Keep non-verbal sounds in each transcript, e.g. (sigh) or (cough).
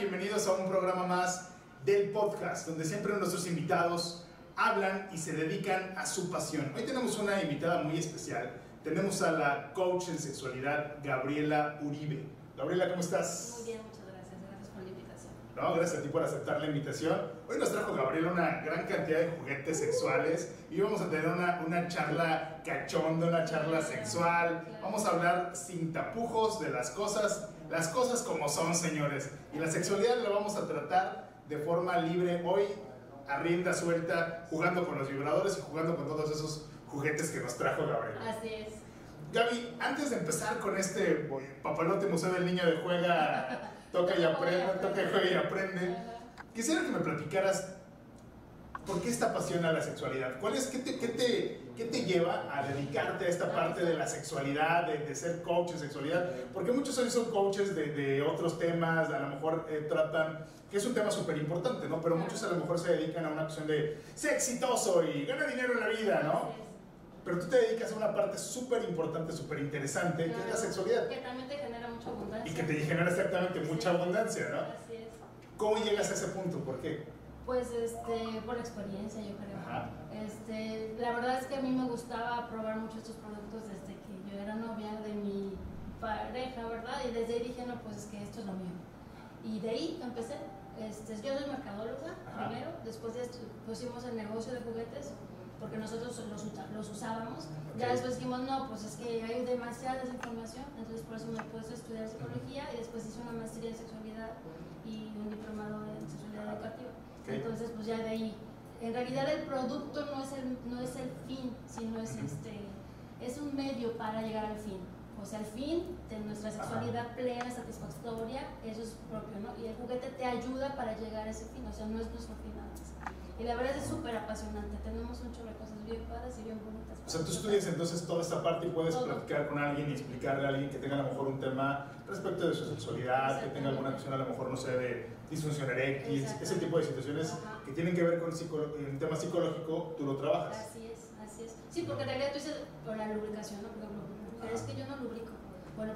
Bienvenidos a un programa más del podcast, donde siempre nuestros invitados hablan y se dedican a su pasión. Hoy tenemos una invitada muy especial. Tenemos a la coach en sexualidad, Gabriela Uribe. Gabriela, ¿cómo estás? Muy bien, muchas gracias. Gracias por la invitación. No, gracias a ti por aceptar la invitación. Hoy nos trajo Gabriela una gran cantidad de juguetes sexuales y vamos a tener una, una charla cachonda, una charla sexual. Vamos a hablar sin tapujos de las cosas, las cosas como son, señores. Y la sexualidad la vamos a tratar de forma libre hoy, a rienda suelta, jugando con los vibradores y jugando con todos esos juguetes que nos trajo Gabriela. Así es. Gaby, antes de empezar con este papalote museo del niño de juega, toca y aprende, toca y juega y aprende, quisiera que me platicaras por qué esta pasión a la sexualidad. ¿Cuál es, qué te, qué te, qué te lleva a dedicarte a esta parte de la sexualidad, de, de ser coach de sexualidad? Porque muchos hoy son coaches de, de otros temas, a lo mejor eh, tratan, que es un tema súper importante, ¿no? Pero muchos a lo mejor se dedican a una cuestión de ser exitoso y ganar dinero en la vida, ¿no? Pero tú te dedicas a una parte súper importante, súper interesante, que es la Claro, sexualidad. Que también te genera mucha abundancia. Y que te genera exactamente mucha abundancia, ¿no? Así es. ¿Cómo llegas a ese punto? ¿Por qué? Pues este, por experiencia, yo creo. Ajá. Este, la verdad es que a mí me gustaba probar mucho estos productos desde que yo era novia de mi pareja, ¿verdad? Y desde ahí dije, no, pues es que esto es lo mío. Y de ahí empecé. Este, yo soy mercadóloga Ajá. primero, después de esto pusimos el negocio de juguetes porque nosotros los, los usábamos. Ya Ok. después dijimos, no, pues es que hay demasiada desinformación, entonces por eso me puse a estudiar psicología y después hice una maestría en sexualidad y un diplomado en sexualidad educativa. Entonces, pues ya de ahí, en realidad el producto no es el, no es el fin, sino es, este, es un medio para llegar al fin. O sea, el fin de nuestra sexualidad plena, satisfactoria, eso es propio, ¿no? Y el juguete te ayuda para llegar a ese fin, o sea, no es nuestro fin nada más. Y la verdad es súper apasionante, tenemos un chorro de cosas bien padres y bien bonitas. O sea, tú estudias entonces toda esta parte y puedes Todo. platicar con alguien y explicarle a alguien que tenga a lo mejor un tema respecto de su sexualidad, que tenga alguna cuestión a lo mejor, no sé, de disfunción eréctil, ese tipo de situaciones Ajá. que tienen que ver con en tema psicológico, tú lo trabajas. Así es, así es. Sí, porque en realidad tú dices por la lubricación, ¿no? Por ejemplo, pero es que yo no lubrico. Bueno,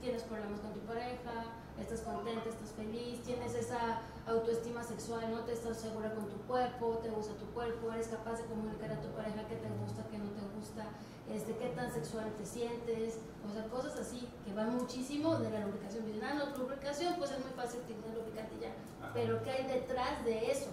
tienes problemas con tu pareja, estás contenta, estás feliz, tienes esa autoestima sexual, no te estás segura con tu cuerpo, te gusta tu cuerpo, eres capaz de comunicar a tu pareja qué te gusta, qué no te gusta, este, qué tan sexual te sientes, o sea, cosas así que van muchísimo de la lubricación. Dicen, ah, no, tu lubricación, pues es muy fácil utilizar lubricante y ya. Ajá. Pero ¿qué hay detrás de eso?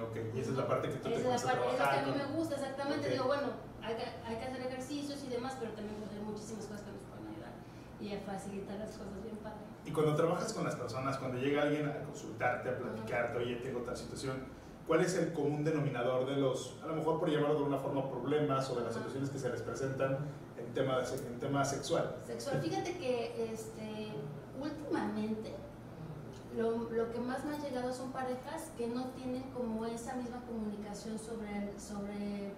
Ok, y esa es la parte que tú te Esa es la parte es lo que a mí me gusta, exactamente. Digo, bueno, hay que, hay que hacer ejercicios y demás, pero también pues, hay muchísimas cosas que nos pueden ayudar y a facilitar las cosas bien padre. Y cuando trabajas con las personas, cuando llega alguien a consultarte, a platicarte, oye, tengo tal situación, ¿cuál es el común denominador de los, a lo mejor por llamarlo de una forma, problemas o de las situaciones que se les presentan en tema, de, en tema sexual? Sexual, fíjate que este, últimamente lo, lo que más me ha llegado son parejas que no tienen como esa misma comunicación sobre, sobre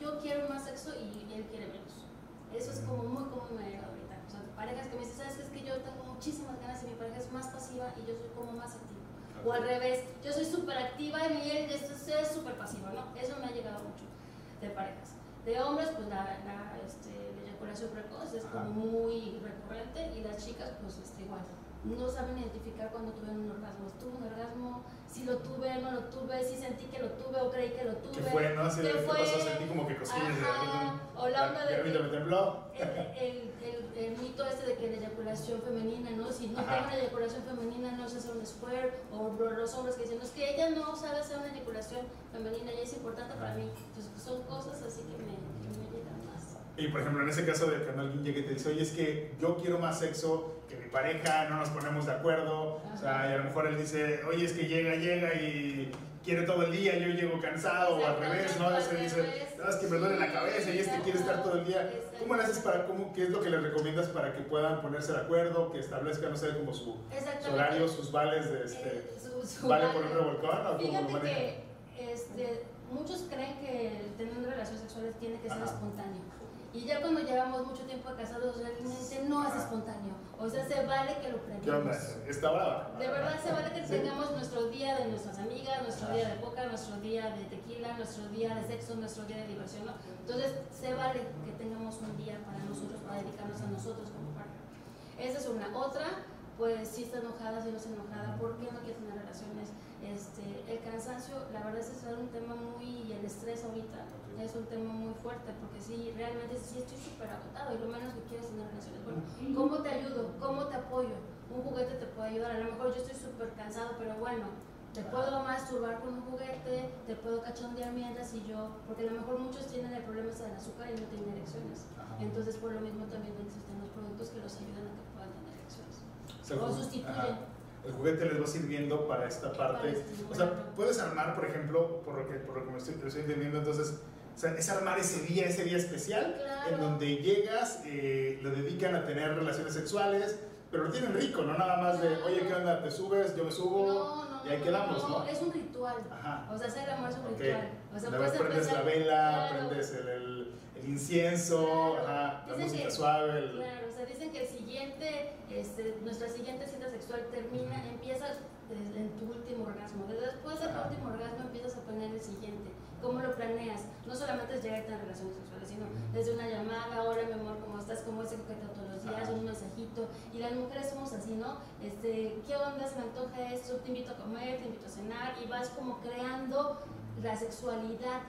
yo quiero más sexo y él quiere menos. Eso es como muy común ahorita. O sea, parejas que me dicen, ¿sabes qué? Es que yo tengo muchísimas ganas y mi pareja es más pasiva y yo soy como más activa. O al revés, yo soy súper activa y él es es súper pasivo, ¿no? Eso me ha llegado mucho de parejas. De hombres, pues la, la, este, la eyaculación precoz es como muy recurrente y las chicas, pues este, igual. No saben identificar cuando tuvieron un orgasmo. ¿Tuve un orgasmo? Si lo tuve, no lo tuve, si sentí que lo tuve o creí que lo tuve. ¿Qué fue, no? De, ¿Qué ¿Qué fue? pasó? Sentí como que cosquillas de Ajá, o la onda de que- me tembló. el, el, el, el mito este de que la eyaculación femenina, ¿no? Si no Ajá. tengo una eyaculación femenina no se hace un square, o lo- los hombres que dicen, "No, es que ella no sabe hacer una eyaculación femenina y es importante para Ajá. mí. Entonces pues, son cosas así que me, que me llegan más. Y por ejemplo, en ese caso de que alguien llegue y te dice, oye, es que yo quiero más sexo mi pareja, no nos ponemos de acuerdo. O sea, y a lo mejor él dice, oye, es que llega, llega y quiere todo el día, yo llego cansado, o al revés, ¿no? Al dice, no, es que me duele la cabeza y este quiere estar todo el día. ¿Cómo le haces para, cómo, qué es lo que le recomiendas para que puedan ponerse de acuerdo, que establezcan, no sé, como su, su horario, sus vales de este, Eh, su- su vale vale. por un revolcón o lo Fíjate que este, muchos creen que teniendo relaciones sexuales tiene que ser Ajá. espontáneo. Y ya cuando llevamos mucho tiempo casados, realmente no es Ajá. espontáneo. O sea, se vale que lo ¿Qué onda? premiemos. ¿Está brava? De verdad se vale que tengamos nuestro día de nuestras amigas, nuestro día de poca, nuestro día de tequila, nuestro día de sexo, nuestro día de diversión. ¿no? Entonces se vale que tengamos un día para nosotros, para dedicarnos a nosotros como pareja. Esa es una. Otra, pues si está enojada, si no está enojada, por qué no quiere tener relaciones. Este, el cansancio, la verdad es que es un tema muy, el estrés ahorita es un tema muy fuerte, porque si realmente sí estoy súper agotado y lo menos que quiero es tener relaciones. Bueno, ¿cómo te ayudo? ¿Cómo te apoyo? Un juguete te puede ayudar, a lo mejor yo estoy súper cansado, pero bueno, te puedo masturbar con un juguete, te puedo cachondear mientras y yo, porque a lo mejor muchos tienen el problema del azúcar y no tienen erecciones. Entonces, por lo mismo también existen los productos que los ayudan a que puedan tener erecciones. O, sustituyen. El juguete les va sirviendo para esta parte. o sea, puedes armar, por ejemplo, por lo que, por lo que me estoy, estoy entendiendo, entonces, o sea, es armar ese día, ese día especial, en donde llegas, eh, lo dedican a tener relaciones sexuales, pero lo tienen rico, no nada más de, oye, ¿qué onda? ¿Te subes? Yo me subo. No, no, y ahí quedamos, ¿no? Es un ritual. Ajá. O sea, hacer el amor es un ritual. O sea, puedes prendes la vela, prendes el, el, incienso, ajá, la música suave. Claro, o sea, dicen que el siguiente, este, nuestra siguiente cita sexual termina, empiezas en tu último orgasmo. Después del último orgasmo empiezas a poner el siguiente. ¿Cómo lo planeas? No solamente es llegar a relaciones sexuales, sino desde una llamada, hola mi amor, ¿cómo estás? ¿Cómo es que todos los días? Un mensajito. Y las mujeres somos así, ¿no? Este, ¿Qué onda? Se me antoja esto, te invito a comer, te invito a cenar y vas como creando la sexualidad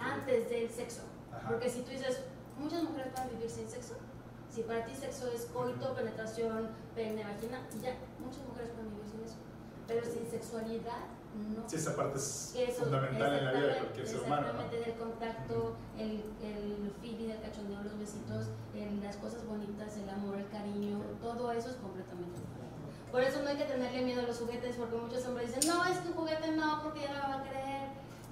antes del sexo. Porque si tú dices, muchas mujeres pueden vivir sin sexo. Si para ti sexo es coito, penetración, pene, vagina, y ya, muchas mujeres pueden vivir sin eso. Pero sin sexualidad, no. Sí, esa parte es fundamental en la vida de cualquier ser humano. Exactamente, del contacto, el, el feeling, el cachondeo, los besitos, las cosas bonitas, el amor, el cariño, todo eso es completamente diferente. Por eso no hay que tenerle miedo a los juguetes, porque muchos hombres dicen, no, es que un juguete no, porque ya no me va a creer.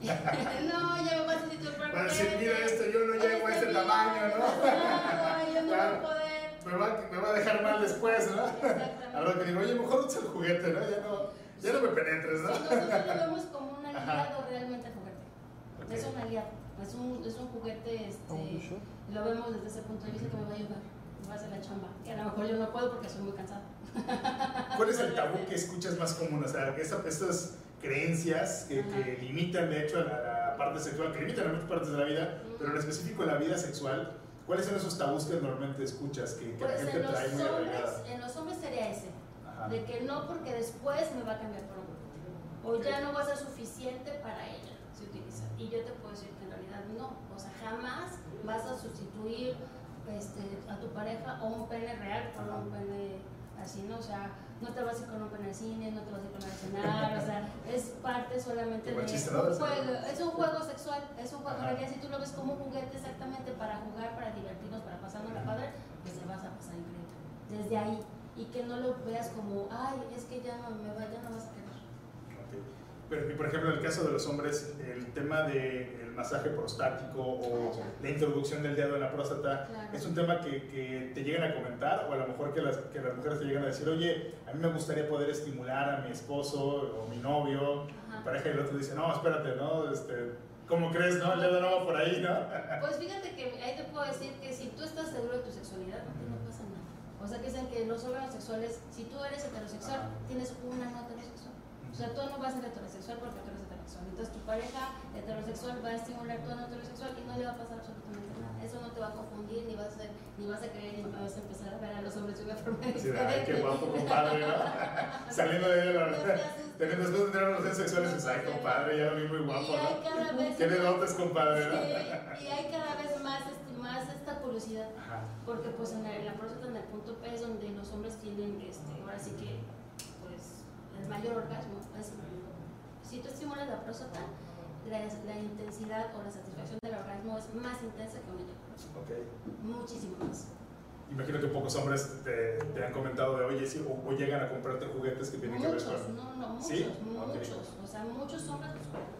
(laughs) no, ya me voy a sentir Para decir, mira esto, yo no llego a este tamaño, ¿no? no, (laughs) yo no voy a poder. Me va, me va a dejar mal después, ¿no? (laughs) A lo que digo, oye, mejor usa el juguete, ¿no? Ya no ya no me penetres, ¿no? Sí, nosotros lo vemos como un aliado realmente al juguete. Es un aliado, es un, es un juguete, este, lo vemos desde ese punto de vista que me va a ayudar, me va a hacer la chamba. Que a lo mejor yo no puedo porque soy muy cansada. (laughs) ¿Cuál es el tabú que escuchas más común? O sea, estas creencias que, que, limitan, de hecho, a la, parte sexual, que limitan a muchas partes de la vida, pero en específico en la vida sexual, ¿cuáles son esos tabús que normalmente escuchas que, que la pues gente trae muy arraigada? En los hombres sería ese de que no porque después me va a cambiar por un o ya no va a ser suficiente para ella. Si utiliza. Y yo te puedo decir que en realidad no, o sea, jamás vas a sustituir este, a tu pareja o un pene real por un pene así, ¿no? O sea, no te vas a ir con un pene al cine, no te vas a ir con el cenar, o sea, (laughs) es parte solamente de un juego, es un juego sexual, es un juego, en si tú lo ves como un juguete exactamente para jugar, para divertirnos, para pasarnos la padre, pues te vas a pasar increíble. Desde ahí y que no lo veas como, ay, es que ya no me va, ya no vas a querer. Pero, y por ejemplo, en el caso de los hombres, el tema del masaje prostático o la introducción del dedo en la próstata, ¿es un tema que, que, te llegan a comentar o a lo mejor que las, que las mujeres te llegan a decir, oye, a mí me gustaría poder estimular a mi esposo o mi novio, mi pareja, y el otro dice, no, espérate, ¿no? Este, ¿Cómo crees, no? El dedo no va por ahí, ¿no? Pues fíjate que ahí te puedo decir que si tú estás seguro de tu sexualidad, no. O sea, que dicen que los órganos sexuales, si tú eres heterosexual, tienes una no heterosexual. O sea, tú no vas a ser heterosexual porque tú eres heterosexual. Entonces, tu pareja heterosexual va a estimular tu ano heterosexual y no le va a pasar absolutamente nada. Eso no te va a confundir, ni vas a, ni vas a creer, ni vas a empezar a ver a los hombres de una forma diferente. ay, qué guapo, compadre, ¿no? (laughs) Saliendo de ahí, la Teniendo después de tener relaciones sexuales, dices, ay, compadre, ya lo vi muy guapo, ¿no? ¿Qué dedotes, compadre, ¿no? Sí, y hay cada vez más, este, más esta curiosidad. Porque, pues, en la, en la próstata, en el punto P, es donde los hombres tienen, este, ahora sí que, pues, el mayor orgasmo. si tú estimulas la próstata, la, la, intensidad o la satisfacción del orgasmo es más intensa que un Okay. Muchísimo más. Imagino que pocos hombres te, te han comentado de, oye, sí, o, llegan a comprarte juguetes que tienen muchos, que ver con... No, no, muchos, ¿Sí? muchos. O sea, muchos hombres,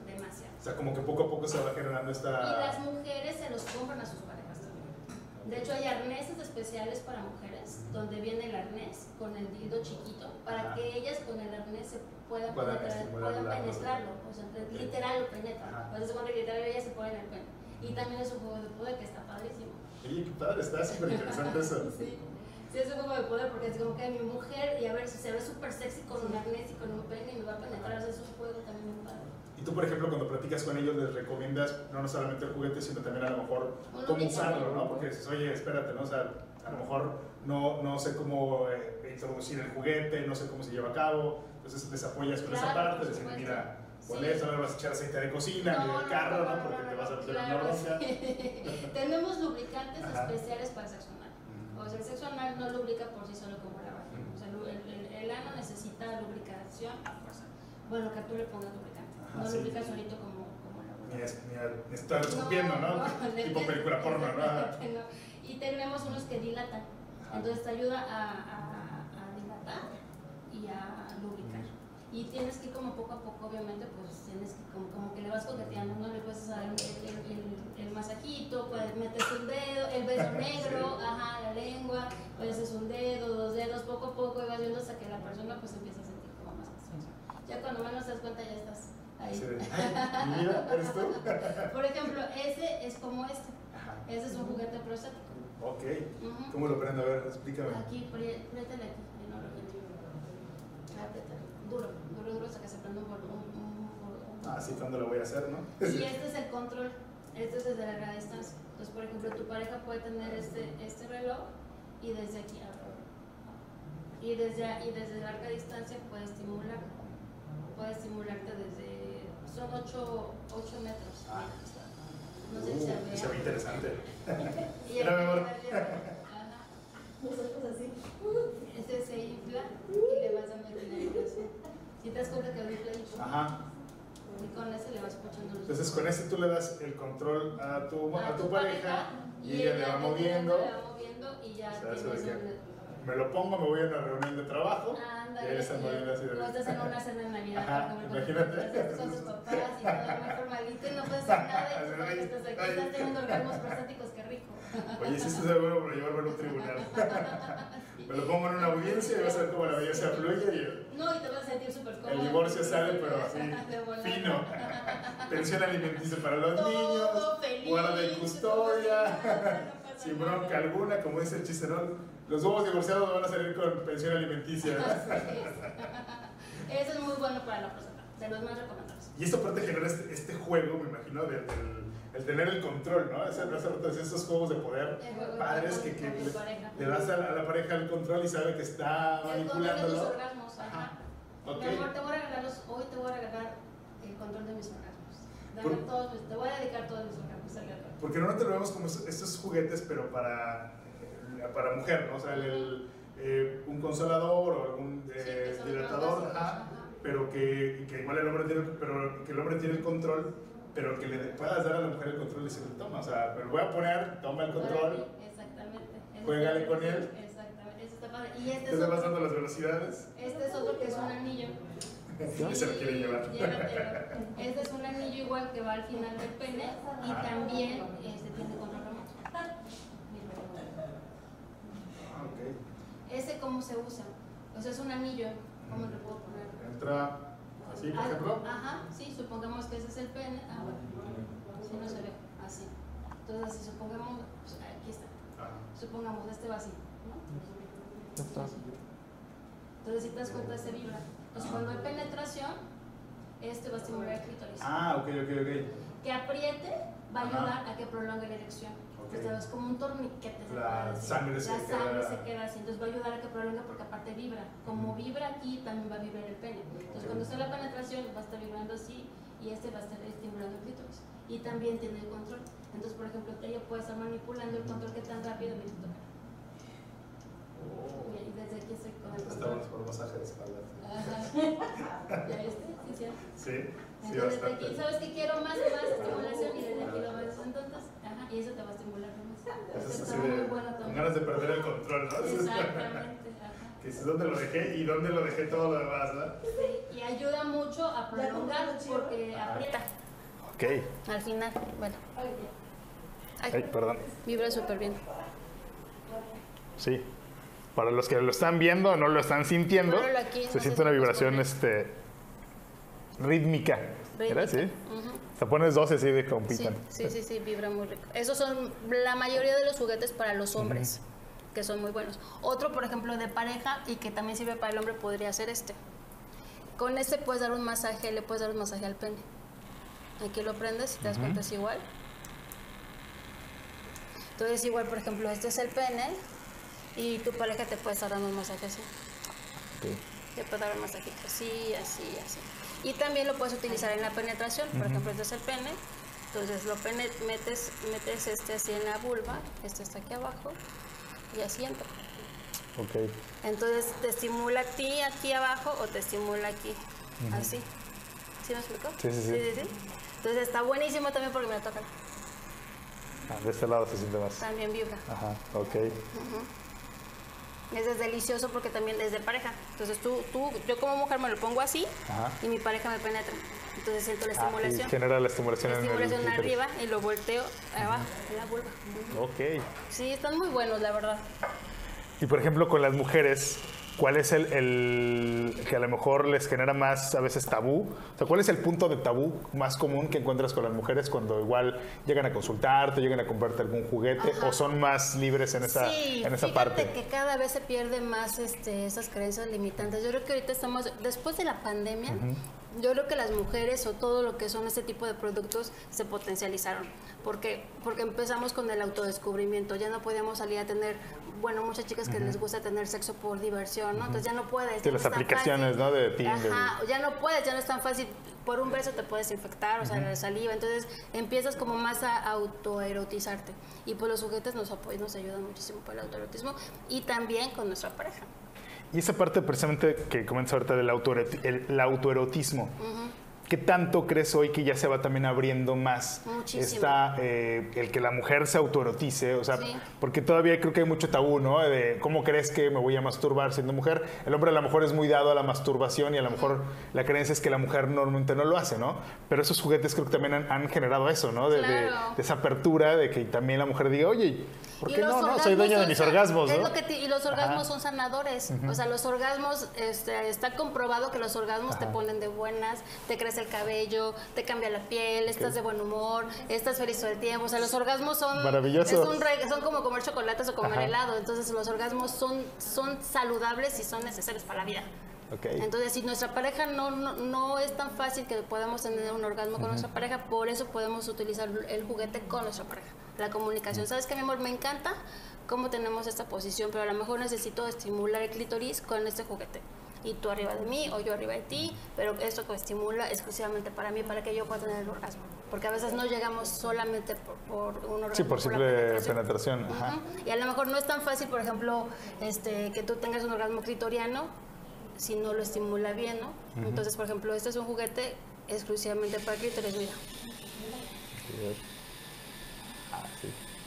demasiado. O sea, como que poco a poco se va generando esta... Y las mujeres se los compran a sus parejas. De hecho, hay arneses especiales para mujeres, donde viene el arnés con el dildo chiquito, para que ellas con el arnés se puedan, penetrar, puedan penetrarlo. O sea, literal lo penetran. Pues se supone que literal ellas se ponen el pene. Y también es un juego de poder que está padrísimo. Oye, qué padre, está súper interesante eso. (laughs) sí. Sí, es un juego de poder porque es como que mi mujer y a ver si se ve súper sexy con un arnés y con un pene y me va a penetrar. O sea, es un juego también muy padre. Y tú, por ejemplo, cuando platicas con ellos, les recomiendas no solamente el juguete, sino también a lo mejor cómo usarlo, ¿no? Porque dices, oye, espérate, ¿no? O sea, a lo mejor no, no sé cómo eh, introducir el juguete, no sé cómo se lleva a cabo, entonces les apoyas con esa Claro, parte, por decir, supuesto. mira, con esto no le vas a echar aceite de cocina ni del carro, ¿no? Porque te vas a meter en claro, sí. (laughs) Tenemos lubricantes Ajá. especiales para sexo anal. O sea, el sexo anal no lubrica por sí solo como la vagina. O sea, el, el- el ano necesita lubricación a fuerza. Bueno, que tú le pongas lubricante. Ajá, no sí. lubrica solito como, como la Ni, es, ni, estar escupiendo, ¿no? (laughs) tipo película porno, (laughs) ¿no? Y tenemos unos que dilatan. Ajá. Entonces te ayuda a, a- a dilatar y a lubricar. Y tienes que ir como poco a poco, obviamente, pues tienes que como, como que le vas coqueteando, ¿no? Le puedes dar el, el, masajito, puedes meter un dedo, el beso (laughs) negro, ajá, la lengua, pues es un dedo, dos dedos, poco a poco y vas viendo hasta que la persona pues empieza a sentir como más. Ya cuando menos te das cuenta ya estás. Así de, "Ay, (laughs) mi vida, ¿eres tú? (laughs) Por ejemplo, ese es como este. Ajá. Ese es un juguete prostático. Ok. Ujú. ¿Cómo lo prendo? A ver, explícame. Aquí, apriétale aquí, no lo. Apriétale. Duro, duro, duro hasta que se prenda un volumen. Ah, sí, ¿cuándo lo voy a hacer, no? Y (laughs) este es el control, este es desde larga distancia. Entonces, por ejemplo, tu pareja puede tener este, este reloj y desde aquí, y desde, y desde larga distancia puede estimular. Puede estimularte desde, son 8, metros. Ah. No sé si se Uh, se ve ve. interesante. (laughs) Y. Ajá. Nosotros así. Este se infla y le vas dando penetración. Si te das cuenta que infla y Ajá. y con ese le vas escuchando los Entonces con ese tú le das el control a tu, a tu pareja y ella le va moviendo. Le va moviendo y ya O sea, tienes. Me lo pongo, me voy a una reunión de trabajo y Ándale, ahí están moviendo así de o estás en una cena de Navidad, Ajá, imagínate. con tus papás y todo muy formalito y no puedes hacer nada y tú estás aquí, estás teniendo orgasmos prostáticos, qué rico. Oye, si esto es bueno para llevarme a un tribunal. (laughs) Me lo pongo en una audiencia y vas a ver cómo la belleza fluye y No, y te vas a sentir súper cómodo. el divorcio sale, pero así, fino. Pensión alimenticia para los Todo niños, feliz, guarda y custodia, sin bronca alguna, como dice el chiste, ¿no? Los nuevos divorciados van a salir con pensión alimenticia. (laughs) Eso es muy bueno para la próstata, de los más recomendables. Y esto aparte genera este, este juego, me imagino, del, del- el tener el control, ¿no? Hace rato estos juegos de poder juego padres que, le, das a, a la pareja el control y sabe que está El control de tus manipulándolo. orgasmos, ajá. Ok. Mi amor, te voy a regalar los, hoy te voy a regalar el control de mis orgasmos. Dame todos te voy a dedicar todos mis orgasmos al. Porque normalmente lo vemos como estos- juguetes, pero para, eh, para mujer, ¿no? O sea, el- el, eh, un consolador o algún eh, dilatador, básicos, ajá, ajá. pero que, que igual el hombre tiene, pero que el hombre tiene el control, pero que le puedas dar a la mujer el control y decirle, toma, o sea, me lo voy a poner, toma el control, Exactamente. Está- con él. Exactamente. Eso está padre. Y este te es, le vas otro, dando las velocidades este es otro que es un anillo. Y se lo quiere llevar. Llévatelo. Este es un anillo igual que va al final del pene y Ajá. también este tiene control remoto. Ah, ok. Ese cómo se usa. O sea, es un anillo. ¿Cómo le puedo poner? Entra así, por Ah, ejemplo. Ajá, sí, supongamos que ese es el pene. Ah, bueno, si no se ve, así. Entonces, si supongamos, pues, aquí está. Ajá. Supongamos, este va así, ¿no? Entonces, si te das cuenta, se vibra. Entonces, cuando hay penetración, este va a estimular el clítoris. Ah, ok, ok, ok. Que apriete va a Ajá. ayudar a que prolongue la erección. Ok. O sea, es como un torniquete. se La se La sangre queda- se queda así. Entonces va a ayudar a que prolongue porque aparte vibra. Como vibra aquí, también va a vibrar el pene. Entonces cuando está la penetración va a estar vibrando así y este va a estar estimulando el clítoris. Y también tiene el control. Entonces, por ejemplo, ella puede estar manipulando el control que tan rápido me toca. Y desde aquí estoy con el Estamos control. por masaje de espalda. Ajá. ¿Ya viste? Sí, sí. Sí, sí, Entonces, desde aquí. ¿sabes que quiero más y más estimulación? Y desde aquí lo vas entonces, ajá, y eso te va a estimular más. Eso es Está muy bueno también. ganas de perder el control, ¿no? Es- Exactamente, (laughs) ajá. Que dices dónde lo dejé y dónde lo dejé todo lo demás, ¿no? Sí, y ayuda mucho a prolongar porque aprieta Ok. al final. Bueno, Ay, perdón. vibra súper bien. Sí. Para los que lo están viendo, no lo están sintiendo, aquí, no se sé siente si una vibración este, rítmica. ¿Verdad? Sí. Ujú. Te pones 12 así de Sí, compitan. sí, sí, sí, vibra muy rico. Esos son la mayoría de los juguetes para los hombres, que son muy buenos. Otro, por ejemplo, de pareja y que también sirve para el hombre podría ser este. Con este puedes dar un masaje, le puedes dar un masaje al pene. Aquí lo prendes, te das cuenta es igual. Entonces igual, por ejemplo, este es el pene Y tu pareja te puede estar dando un masaje así. Ok. Te puede dar un masajito así, así, así. Y también lo puedes utilizar en la penetración. Por ejemplo, este es el pene. Entonces lo metes, metes este así en la vulva, este está aquí abajo, y así entra. Ok. Entonces te estimula a ti aquí abajo o te estimula aquí, así. ¿Sí me explico? Sí, sí, sí. Entonces está buenísimo también porque me lo tocan. Ah, de este lado se siente más. También vibra. Ajá, ok. Ese es delicioso porque también es de pareja. Entonces tú, tú, yo como mujer me lo pongo así Ajá. y mi pareja me penetra. Entonces siento la Ah, y estimulación. genera la estimulación la en el estimulación arriba y lo volteo abajo, en la vulva. Ok. Sí, están muy buenos, la verdad. Y por ejemplo, con las mujeres, ¿cuál es el, el que a lo mejor les genera más a veces tabú? O sea, ¿cuál es el punto de tabú más común que encuentras con las mujeres cuando igual llegan a consultarte, llegan a comprarte algún juguete Ajá. o son más libres en esa, sí, en esa fíjate parte? que cada vez se pierde más este, esas creencias limitantes. Yo creo que ahorita estamos, después de la pandemia, yo creo que las mujeres o todo lo que son este tipo de productos se potencializaron. porque Porque empezamos con el autodescubrimiento. Ya no podíamos salir a tener, bueno, muchas chicas que les gusta tener sexo por diversión, ¿no? Entonces ya no puedes. No las aplicaciones. ¿no? De Tinder. Ajá, ya no puedes, ya no es tan fácil. Por un beso te puedes infectar, o sea, la saliva. Entonces empiezas como más a autoerotizarte. Y pues los juguetes nos apoyan, nos ayudan muchísimo para el autoerotismo y también con nuestra pareja. Y esa parte precisamente que comentas ahorita del el, autoerotismo. ¿Qué tanto crees hoy que ya se va también abriendo más Muchísimo. esta, eh, el que la mujer se autoerotice? O sea, Sí. porque todavía creo que hay mucho tabú, ¿no? De cómo crees que me voy a masturbar siendo mujer. El hombre a lo mejor es muy dado a la masturbación y a lo mejor la creencia es que la mujer normalmente no lo hace, ¿no? Pero esos juguetes creo que también han, han generado eso, ¿no? De, de- Claro. de esa apertura de que también la mujer diga, oye, ¿por Y qué los no? no? Soy orgasmos dueña de mis orgasmos, y los orgasmos Ajá. son sanadores. O sea, los orgasmos, este, está comprobado que los orgasmos te ponen de buenas, te crece el cabello, te cambia la piel, estás de buen humor, estás feliz todo el tiempo. O sea, los orgasmos son... Maravillosos. es un re- son como comer chocolates o comer Ajá. helado. Entonces, los orgasmos son, son saludables y son necesarios para la vida. Ok. Entonces, si nuestra pareja no, no, no es tan fácil que podamos tener un orgasmo con nuestra pareja, por eso podemos utilizar el juguete con nuestra pareja. La comunicación. ¿Sabes qué, mi amor? Me encanta cómo tenemos esta posición, pero a lo mejor necesito estimular el clítoris con este juguete. Y tú arriba de mí o yo arriba de ti, pero esto que estimula exclusivamente para mí, para que yo pueda tener el orgasmo. Porque a veces no llegamos solamente por, por un orgasmo. Sí, por simple penetración. Ajá. Y a lo mejor no es tan fácil, por ejemplo, este, que tú tengas un orgasmo clitoriano si no lo estimula bien, ¿no? Entonces, por ejemplo, este es un juguete exclusivamente para clítoris, mira.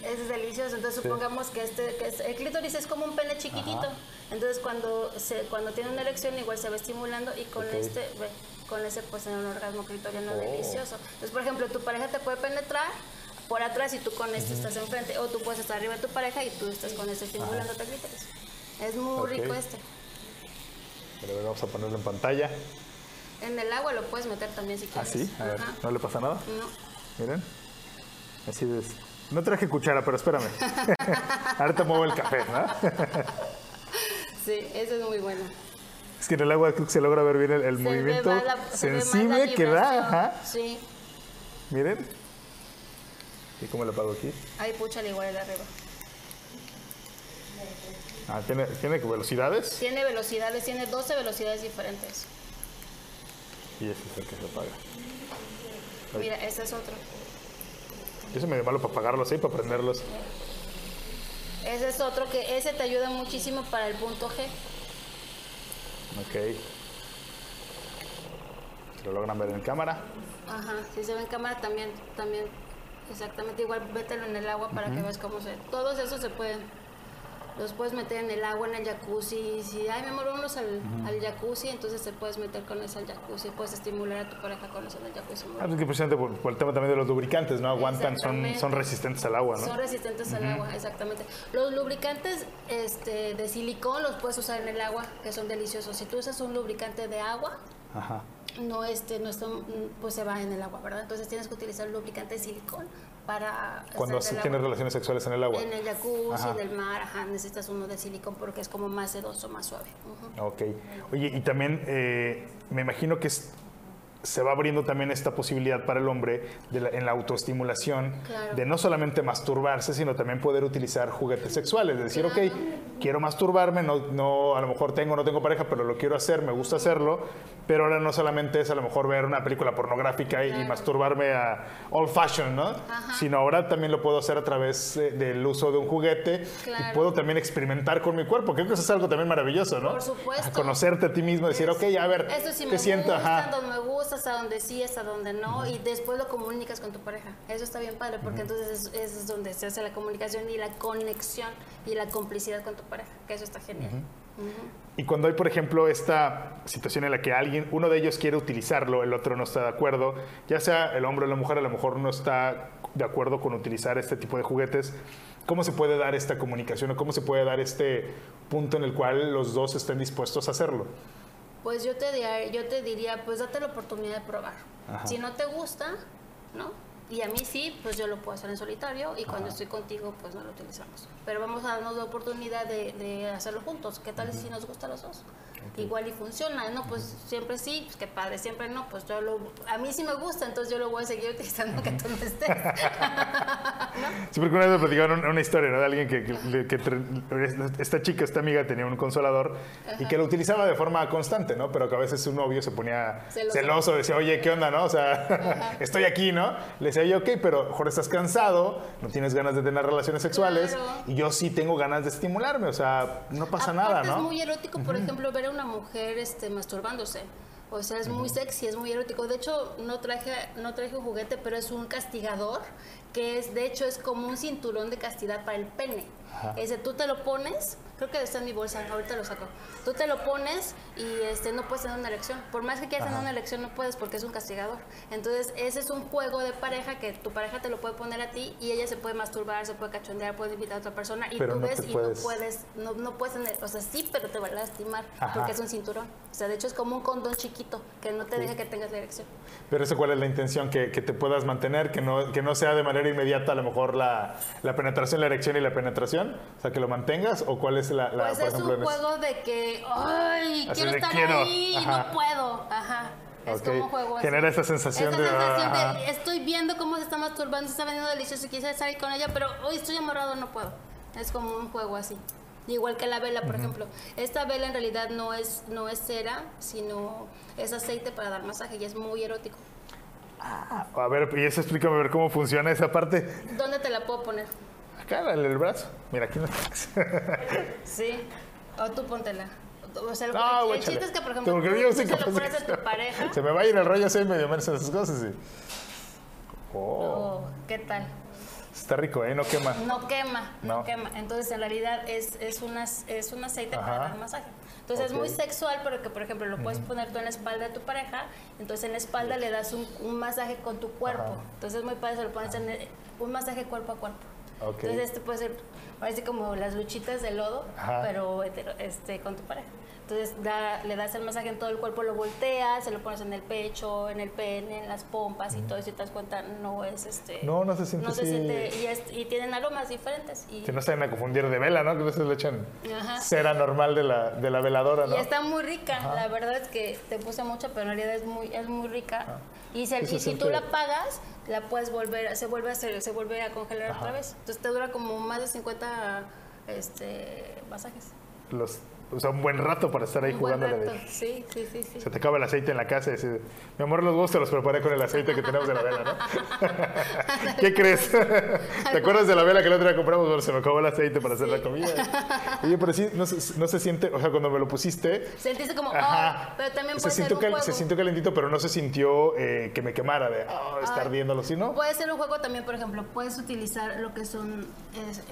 Ah. Es delicioso. Entonces, supongamos que este que es- el clítoris es como un pene chiquitito. Entonces, cuando se cuando tiene una erección igual se va estimulando y con Ok. este ve, con ese pues tener un orgasmo clitoriano Oh. delicioso. Entonces, por ejemplo, tu pareja te puede penetrar por atrás y tú con este estás enfrente o tú puedes estar arriba de tu pareja y tú estás con este estimulando tu clítoris. Es muy rico este. Pero vamos a ponerlo en pantalla. En el agua lo puedes meter también si ¿Ah, quieres. sí? A ver. ¿no le pasa nada? No. Miren. Así es. No traje cuchara, pero espérame. (laughs) Ahorita muevo el café, ¿no? Sí, ese es muy bueno. Es que en el agua creo que se logra ver bien el, el Se ve movimiento la- se la sensible que da. Ajá. Sí. Miren. ¿Y cómo le pago aquí? Ahí pucha igual de arriba. Ah, ¿tiene, ¿tiene velocidades? Tiene velocidades, tiene 12 velocidades diferentes. Y ese es el que se apaga. Mira, ese es otro. Yo soy medio malo para apagarlos, ¿sí? Para prenderlos. Ese es otro que ese te ayuda muchísimo para el punto G. Ok. ¿Lo logran ver en cámara? Ajá, si se ve en cámara también, también, exactamente igual, mételo en el agua para que veas cómo se... Todos esos se pueden, los puedes meter en el agua, en el jacuzzi, si, ay, mi amor, vámonos al, al jacuzzi, entonces te puedes meter con eso al jacuzzi, puedes estimular a tu pareja con eso en el jacuzzi. Ah, pues que precisamente por, por el tema también de los lubricantes, ¿no? Aguantan, son, son resistentes al agua, ¿no? Son resistentes al agua, exactamente. Los lubricantes este, de silicón los puedes usar en el agua, que son deliciosos. Si tú usas un lubricante de agua, Ajá. no este no está, pues se va en el agua, ¿verdad? Entonces tienes que utilizar lubricante de silicón para Cuando se tienes relaciones sexuales en el agua. En el jacuzzi, Ajá. en el mar, ajá, necesitas uno de silicón porque es como más sedoso, más suave. Ujú. Ok. Oye, y también eh, me imagino que es se va abriendo también esta posibilidad para el hombre de la- en la autoestimulación Claro. de no solamente masturbarse, sino también poder utilizar juguetes sexuales. De decir, ok, quiero masturbarme, no, no, a lo mejor tengo no tengo pareja, pero lo quiero hacer, me gusta hacerlo, pero ahora no solamente es a lo mejor ver una película pornográfica y, y Claro. masturbarme a old fashion, ¿no? Sino ahora también lo puedo hacer a través eh, del uso de un juguete y Claro. puedo también experimentar con mi cuerpo. Creo que eso es algo también maravilloso, ¿no? Por supuesto. A conocerte a ti mismo, decir, ok, a ver, Esto sí ¿qué me siento? gusta, Ajá. me gusta, hasta donde sí, hasta donde no, y después lo comunicas con tu pareja. Eso está bien padre, porque entonces es, es donde se hace la comunicación y la conexión y la complicidad con tu pareja, que eso está genial. Ujú. Y cuando hay, por ejemplo, esta situación en la que alguien, uno de ellos quiere utilizarlo, el otro no está de acuerdo, ya sea el hombre o la mujer, a lo mejor no está de acuerdo con utilizar este tipo de juguetes, ¿cómo se puede dar esta comunicación o cómo se puede dar este punto en el cual los dos estén dispuestos a hacerlo? Pues yo te, diría, yo te diría, pues date la oportunidad de probar. Ajá. Si no te gusta, ¿no? Y a mí sí, pues yo lo puedo hacer en solitario y cuando estoy contigo, pues no lo utilizamos. Pero vamos a darnos la oportunidad de, de hacerlo juntos. ¿Qué tal si nos gusta a los dos? Igual y funciona, ¿no? Pues siempre sí, pues qué padre, siempre no, pues yo lo... A mí sí me gusta, entonces yo lo voy a seguir utilizando que tú no estés. (laughs) Sí, porque una vez me platicaron una, historia ¿no? de alguien que, que- que esta chica, esta amiga tenía un consolador y que lo utilizaba de forma constante, ¿no? Pero que a veces su novio se ponía Celoso. celoso, decía, oye, ¿qué onda, no? O sea, (laughs) estoy aquí, ¿no? Le decía yo, ok, pero mejor estás cansado, no tienes ganas de tener relaciones sexuales Claro. y yo sí tengo ganas de estimularme, o sea, no pasa Aparte nada, ¿no? es muy erótico, por ejemplo, ver a una mujer este, masturbándose. O sea, es muy sexy, es muy erótico. De hecho, no traje, no traje un juguete, pero es un castigador que es, de hecho, es como un cinturón de castidad para el pene. Ese tú te lo pones, creo que está en mi bolsa, ahorita lo saco. Tú te lo pones y este, no puedes tener una elección. Por más que quieras tener una elección, no puedes porque es un castigador. Entonces, ese es un juego de pareja que tu pareja te lo puede poner a ti y ella se puede masturbar, se puede cachondear, puede invitar a otra persona y Pero tú no ves y puedes- no puedes, no, no puedes tener, o sea, sí, pero te va a lastimar Ajá. porque es un cinturón. O sea, de hecho es como un condón chiquito que no te deja que tengas la erección. Pero eso cuál es la intención, que, que te puedas mantener, que no, que no sea de manera inmediata a lo mejor la, la penetración, la erección y la penetración, o sea, que lo mantengas o cuál es la, la Pues por es ejemplo, un juego de que, ay, quiero estar quiero, ahí ajá. no puedo. Ajá. Es Ok. como un juego así. Genera esa sensación Esa de, sensación de, estoy viendo cómo se está masturbando, se está vendiendo delicioso y quisiera salir con ella, pero hoy estoy amarrado, no puedo. Es como un juego así. Igual que la vela, por ejemplo. Esta vela en realidad no es, no es cera, sino es aceite para dar masaje y es muy erótico. A ver, y eso explícame a ver cómo funciona esa parte. ¿Dónde te la puedo poner? Acá, el brazo. Mira, aquí no (laughs) Sí. O tú póntela. O sea, el, No, el chiste es que, por ejemplo, tú, yo que- tu (laughs) pareja. Se me va a ir el rollo, soy medio menos esas cosas. Sí. Oh, Oh, ¿Qué tal? está rico, ¿eh? No quema. No quema, no, No. quema. Entonces, en realidad es, es, una, es un aceite para dar masaje. Entonces, es muy sexual porque, por ejemplo, lo puedes poner tú en la espalda de tu pareja. Entonces, en la espalda le das un, un masaje con tu cuerpo. Ajá. Entonces, es muy padre, se lo pones en el- un masaje cuerpo a cuerpo. Entonces, este puede ser, parece como las luchitas de lodo, Ajá. pero este, con tu pareja. Entonces da- le das el masaje en todo el cuerpo, lo volteas, se lo pones en el pecho, en el pene, en las pompas y todo. Y si te das cuenta, no es este. No, no se siente No se siente. Y, es- y tienen aromas diferentes. Y, Que no se vayan a confundir de vela, ¿no? Que a veces le echan Ajá. cera normal de la, de la veladora, ¿no? y está muy rica. La verdad es que te puse mucho, pero en realidad es muy, es muy rica. Y, Sí, se y si tú la pagas, la puedes volver, se vuelve a hacer, se vuelve a congelar Ajá. otra vez. Entonces te dura como más de 50 este, masajes. Los, o sea, un buen rato para estar ahí jugando. Sí, sí, sí, sí. Se te acaba el aceite en la casa y dices, mi amor, los huevos te los preparé con el aceite que tenemos de la vela, ¿no? (laughs) ¿Qué crees? ¿Te acuerdas de la vela que el otro día compramos? Bueno, se me acabó el aceite para hacer la comida. (laughs) Oye, pero sí, no, se- no se siente, o sea, cuando me lo pusiste, Sentiste como, Ajá. oh, pero también se puede ser sintió, un cal- juego. se sintió calentito, pero no se sintió eh, que me quemara de, oh, está Ay. ardiéndolo, ¿sí no? Puede ser un juego también, por ejemplo, puedes utilizar lo que son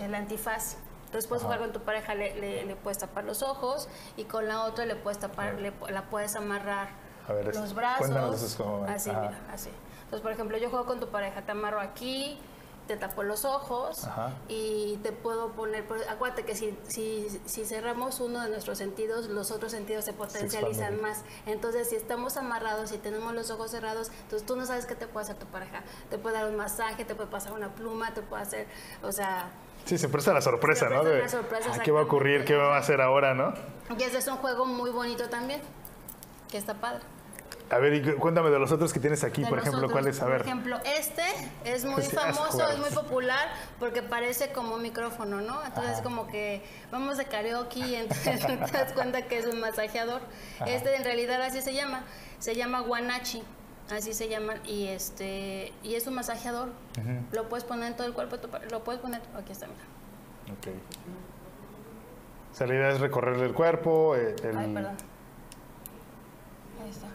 el antifaz. Entonces puedes jugar con tu pareja, le, le- le puedes tapar los ojos y con la otra le puedes tapar, le- la puedes amarrar A ver, los brazos. cuéntanos cómo- así, ajá. mira, así. Entonces, por ejemplo, yo juego con tu pareja, te amarro aquí, te tapo los ojos Ajá. y te puedo poner, acuérdate que si, si, si cerramos uno de nuestros sentidos, los otros sentidos se potencializan más. Entonces, si estamos amarrados, si tenemos los ojos cerrados, entonces tú no sabes qué te puede hacer tu pareja. Te puede dar un masaje, te puede pasar una pluma, te puede hacer, o sea, Sí, se presta la sorpresa, ¿no? presta De, la sorpresa, ah, ¿Qué va a ocurrir? ¿Qué va a hacer ahora, no? y ese es un juego muy bonito también, que está padre. A ver, y cuéntame de los otros que tienes aquí, de por ejemplo, otros. ¿cuáles? A ver. Por ejemplo, este es muy (laughs) has famoso, es muy popular porque parece como un micrófono, ¿no? Entonces como que vamos de karaoke y entonces (laughs) te das cuenta que es un masajeador. Este en realidad así se llama, se llama guanachi, así se llama y este y es un masajeador. Lo puedes poner en todo el cuerpo, lo puedes poner, aquí está, mira. Ok. O sea, la idea es recorrerle el cuerpo. eh, el- Ay, perdón. Ahí está.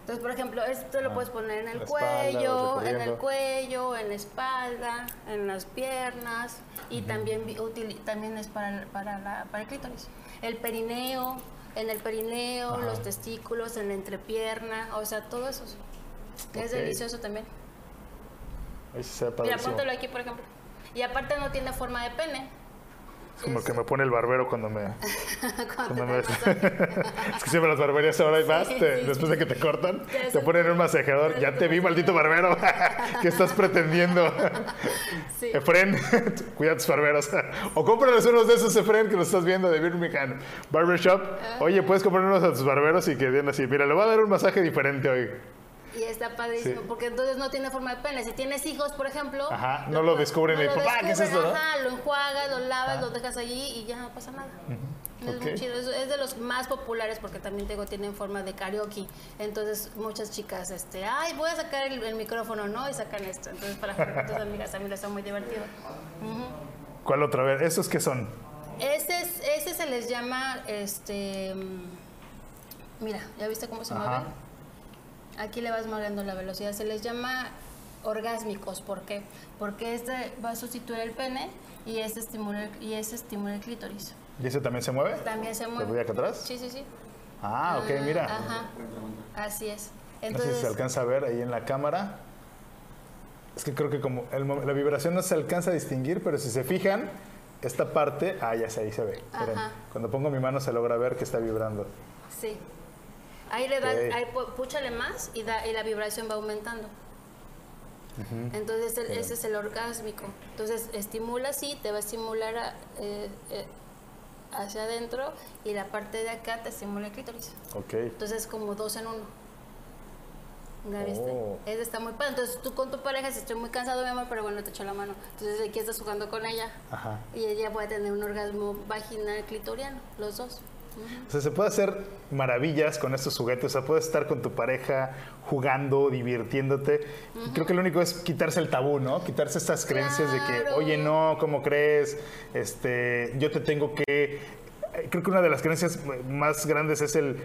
Entonces, por ejemplo, esto lo Ah, puedes poner en el la espalda, cuello, en el cuello, en la espalda, en las piernas y también, vi- utili- también es para, para, la, para el clítoris. El perineo, en el perineo, Ajá. los testículos, en la entrepierna, o sea, todo eso. Es delicioso también. Mira, póntelo aquí, por ejemplo. Y aparte no tiene forma de pene. Como el que me pone el barbero cuando me... (laughs) Cuando me- (laughs) es que siempre las barberías ahora y más, te- después de que te cortan, Te ponen un masajeador. Ya te vi, maldito barbero. (laughs) ¿Qué estás pretendiendo? Efren, cuida a tus barberos. O cómprales unos de esos, Efren, que lo estás viendo de Birmingham Barbershop. Oye, puedes comprar unos a tus barberos y que den así. Mira, le voy a dar un masaje diferente hoy. Y está padrísimo, Sí. porque entonces no tiene forma de pene. Si tienes hijos, por ejemplo... Ajá, no lo descubren y, lo "Papá, ¿qué es no?" Ajá, lo enjuagas, lo lavas, lo dejas allí y ya no pasa nada. Es muy chido, es, es de los más populares porque también tengo, tienen forma de karaoke. Entonces muchas chicas, este, ay, voy a sacar el, el micrófono, ¿no? Y sacan esto. Entonces para (laughs) tus amigas también está muy divertido. ¿Cuál otra vez? ¿Esos qué son? Ese, es- ese se les llama, este, mm, mira, ¿ya viste cómo se Ajá. mueve? Aquí le vas moviendo la velocidad. Se les llama orgásmicos. ¿Por qué? Porque este va a sustituir el pene y este estimula, el- y este estimula el clítoris. ¿Y ese también se mueve? También se ¿Lo mueve. voy acá atrás? Sí, sí, sí. Ah, ok, mira. Ajá. Así es. No sé si Entonces, se alcanza a ver ahí en la cámara. Es que creo que como el la vibración no se alcanza a distinguir, pero si se fijan, esta parte, ah, ya sé, ahí se ve. Miren, Ajá. cuando pongo mi mano se logra ver que está vibrando. sí. Ahí le da, ahí púchale más y, da, y la vibración va aumentando. Entonces el- ese es el orgásmico. Entonces estimula así, te va a estimular a- eh, eh, hacia adentro y la parte de acá te estimula el clítoris. Ok. Entonces como dos en uno. ¿Ya viste? Oh. Ese está muy padre. Entonces tú con tu pareja, si estoy muy cansado, mi amor, pero bueno, te echo la mano. Entonces aquí estás jugando con ella Ajá. y ella puede tener un orgasmo vaginal clitoriano, los dos. O sea, se puede hacer maravillas con estos juguetes. O sea, puedes estar con tu pareja jugando, divirtiéndote. Creo que lo único es quitarse el tabú, ¿no? Quitarse estas creencias de que, oye, no, ¿cómo crees? Este, yo te tengo que. Creo que una de las creencias más grandes es el.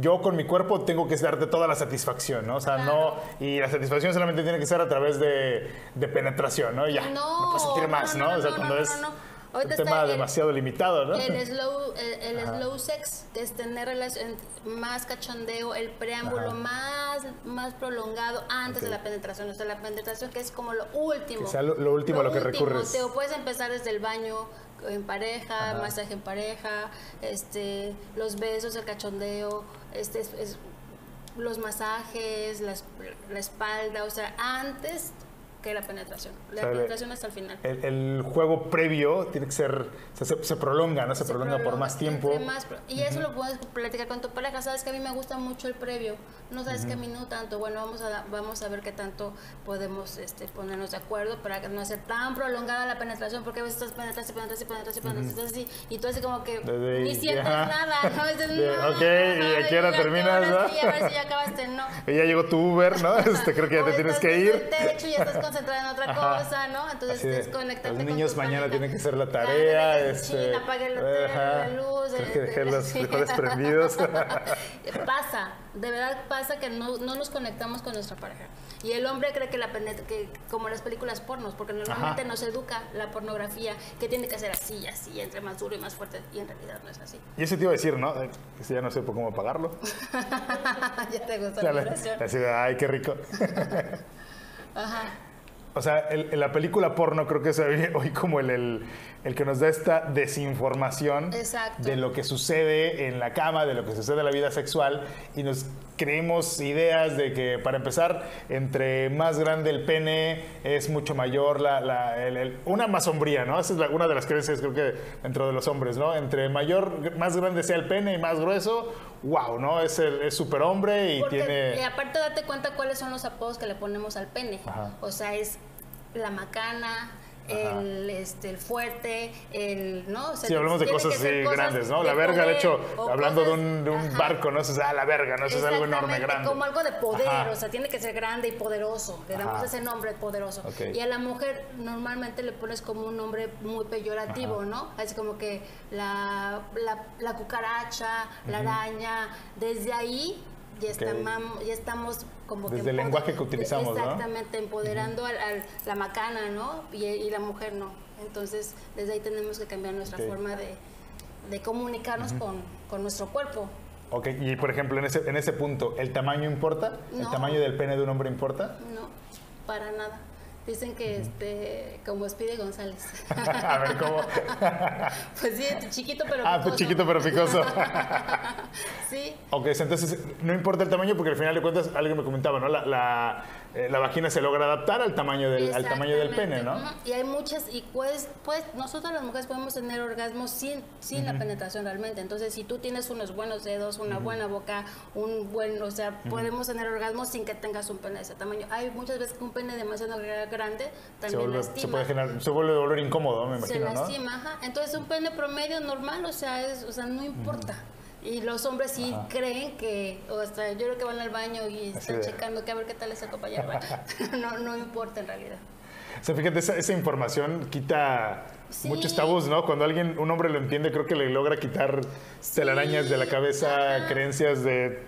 Yo con mi cuerpo tengo que darte toda la satisfacción, ¿no? O sea, no. Y la satisfacción solamente tiene que ser a través de, de penetración, ¿no? Y Ya. No, puedes sentir no, más, no, ¿no? no, o sea, no, cuando no, es no, no. Un tema está el- demasiado limitado, ¿no? El slow, el, el slow sex es tener relación, más cachondeo, el preámbulo Ajá. más, más prolongado antes de la penetración. O sea, la penetración que es como lo último. Que sea lo- lo último a lo que recurres. Te, puedes empezar desde el baño en pareja, Ajá. masaje en pareja, este, los besos, el cachondeo, este, es- los masajes, la, la espalda, o sea, antes que la penetración. La O sea, penetración hasta el final. El, el juego previo tiene que ser, se, se- se prolonga, ¿no? Se, Se prolonga, por más tiempo. más y eso lo puedes platicar con tu pareja. Sabes que a mí me gusta mucho el previo. No sabes que a mí no tanto. Bueno, vamos a, vamos a ver qué tanto podemos este, ponernos de acuerdo para que no sea tan prolongada la penetración. Porque a veces estás penetras y y y. Y tú así como que Desde- ni sientes nada. ¿no? Dices, De- no, ok, ¿y a qué hora ya, terminas, ahora no? sí, a ver si ya acabaste. No. Y (laughs) ya llegó tu Uber, ¿no? (laughs) Este, creo que ya te tienes que ir. el techo y ya estás (laughs) concentrada en otra Ajá. cosa, ¿no? Entonces de, desconectarte Los con niños tu mañana tienen que hacer la tarea. que, este, apague el hotel, la luz, el- que dejé el- los (laughs) frijoles prendidos. (laughs) pasa, de verdad pasa que no, no nos conectamos con nuestra pareja. Y el hombre cree que la que como las películas pornos, porque normalmente Ajá. nos educa la pornografía, que tiene que ser así, así, entre más duro y más fuerte, y en realidad no es así. y eso te iba a decir, ¿no? Que si ya no sé por cómo pagarlo. (laughs) ya te gustó la le- vibración. De, ay, qué rico. Ajá. O sea, el- en la película porno creo que es hoy, hoy como el, el- el que nos da esta desinformación Exacto. de lo que sucede en la cama, de lo que sucede en la vida sexual y nos creemos ideas de que para empezar, entre más grande el pene es mucho mayor la, la- el- el- una más sombría, ¿no? Esa es la- una de las creencias creo que dentro de los hombres, ¿no? Entre mayor, más grande sea el pene y más grueso, wow, ¿no? Es el es superhombre y Porque, tiene... y aparte date cuenta cuáles son los apodos que le ponemos al pene. Ajá. O sea, es la macana, el, este, el fuerte, el, ¿no? O sea, Sí, hablamos de cosas así grandes, ¿no? La verga, de hecho, hablando de un, de un barco, ¿no? Eso es, ah, la verga, ¿no? Eso es algo enorme, grande. Como algo de poder, Ajá. o sea, tiene que ser grande y poderoso. Le damos Ajá. ese nombre poderoso. Y a la mujer normalmente le pones como un nombre muy peyorativo, Ajá. ¿no? Así como que la, la, la cucaracha, la araña, desde ahí ya, estamos, ya estamos como que... Desde el empoder- lenguaje que utilizamos, ¿no? Exactamente, empoderando al, al- la macana, ¿no? Y, y la mujer no. Entonces, desde ahí tenemos que cambiar nuestra forma de, de comunicarnos con, con nuestro cuerpo. Ok, y por ejemplo, en ese, en ese punto, ¿el tamaño importa? ¿El No. tamaño del pene de un hombre importa? No, para nada. Dicen que este, como Spide González. (laughs) A ver, ¿cómo? (laughs) pues sí, chiquito pero ah, pues picoso. chiquito pero picoso. (laughs) Sí, ok, entonces no importa el tamaño porque al final de cuentas, alguien me comentaba, ¿no? La, la, eh, la vagina se logra adaptar al tamaño del, al tamaño del pene, ¿no? Y hay muchas, y pues, pues nosotros las mujeres podemos tener orgasmos sin, sin la penetración realmente. Entonces, si tú tienes unos buenos dedos, una buena boca, un buen, o sea, podemos tener orgasmos sin que tengas un pene de ese tamaño. Hay muchas veces que un pene demasiado gra- grande Se, también vuelve, lastima. se puede generar, se vuelve volver incómodo, me se imagino, ¿no? lastima, ajá. Entonces un pene promedio normal, o sea, es, o sea, no importa. Y los hombres sí Ajá. creen que, o sea, yo creo que van al baño y están de- checando que a ver qué tal les sacó para allá. (laughs) no, no importa en realidad. O sea, fíjate, esa, esa información quita Sí. muchos tabús, ¿no? Cuando alguien, un hombre lo entiende, creo que le logra quitar telarañas de la cabeza, ajá. creencias de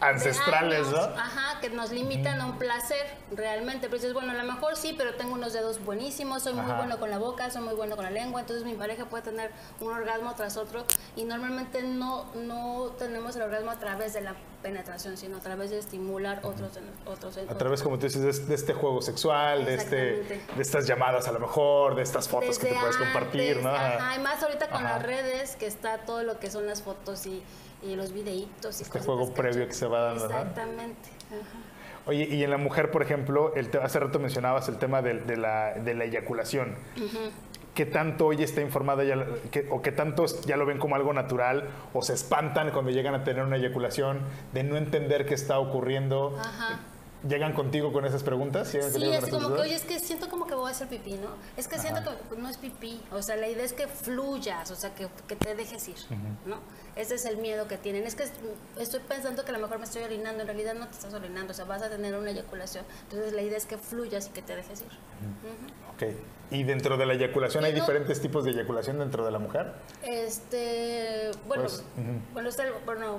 ancestrales, ¿no? Ajá, que nos limitan a un placer realmente. Pero dices, bueno, a lo mejor sí, pero tengo unos dedos buenísimos, soy muy Ajá. bueno con la boca, soy muy bueno con la lengua, entonces mi pareja puede tener un orgasmo tras otro y normalmente no, no tenemos el orgasmo a través de la penetración, sino a través de estimular otros, otros A través, como tú dices, de, de este juego sexual, de, este, de estas llamadas a lo mejor, de estas fotos que te puedes compartir, ¿no? Ajá, y más ahorita con Ajá. las redes, que está todo lo que son las fotos y, y los videitos. Y Este juego previo que se va dando, ¿no? Exactamente. ajá. Oye, y en la mujer, por ejemplo, el te- hace rato mencionabas el tema de, de la, de la eyaculación. ¿Qué tanto hoy está informada ya, que- o qué tantos ya lo ven como algo natural o se espantan cuando llegan a tener una eyaculación de no entender qué está ocurriendo? Ajá. ¿Llegan contigo con esas preguntas? ¿Llegan Sí, esas como que, oye, es que siento como que voy a hacer pipí, ¿no? Es que siento que no es pipí. O sea, la idea es que fluyas, o sea, que, que te dejes ir, ¿no? Ese es el miedo que tienen. Es que es- estoy pensando que a lo mejor me estoy orinando, en realidad no te estás orinando, o sea, vas a tener una eyaculación. Entonces, la idea es que fluyas y que te dejes ir. Ujú. Ok. ¿Y dentro de la eyaculación hay no- diferentes tipos de eyaculación dentro de la mujer? Este, bueno, Pues, bueno, está bueno,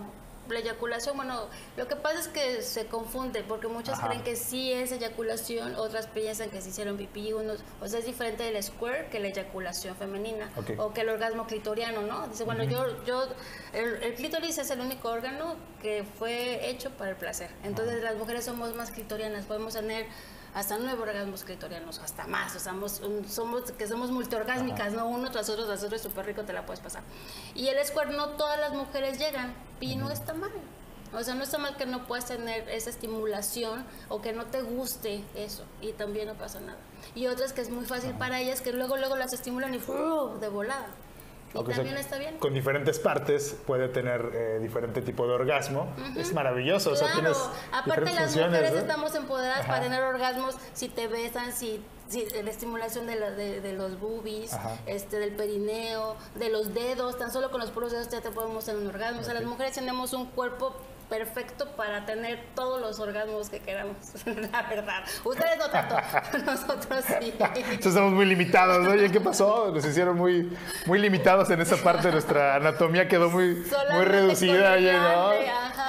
la eyaculación, bueno, lo que pasa es que se confunde porque muchos Ajá. creen que sí es eyaculación, otras piensan que se hicieron pipí, unos, o sea, es diferente el square que la eyaculación femenina o que el orgasmo clitoriano, ¿no? Dice, bueno, yo, yo, el, el clítoris es el único órgano que fue hecho para el placer. Entonces las mujeres somos más clitorianas, podemos tener hasta nueve orgasmos clitorianos, hasta más, o sea, somos, somos que somos multiorgásmicas, ¿no? Uno tras otro, tras otro, y súper rico te la puedes pasar. Y el square no todas las mujeres llegan, y no está mal. O sea, no está mal que no puedas tener esa estimulación o que no te guste eso, y también no pasa nada. Y otras que es muy fácil para ellas, que luego, luego las estimulan y ¡fu! de volada. Sea está bien. Con diferentes partes puede tener eh, diferente tipo de orgasmo. Es maravilloso. O sea, tienes aparte las mujeres ¿no? estamos empoderadas Ajá. para tener orgasmos si te besan, si, si la estimulación de, la- de, de los boobies, Ajá. este, del perineo, de los dedos, tan solo con los puros dedos ya te podemos tener un orgasmo. O sea, las mujeres tenemos un cuerpo perfecto para tener todos los orgasmos que queramos, (laughs) la verdad. Ustedes no tanto, (laughs) nosotros sí. Estamos muy limitados, ¿no? Oye, ¿qué pasó? Nos hicieron muy, muy limitados en esa parte. Nuestra anatomía quedó muy, muy reducida. oye, ¿no?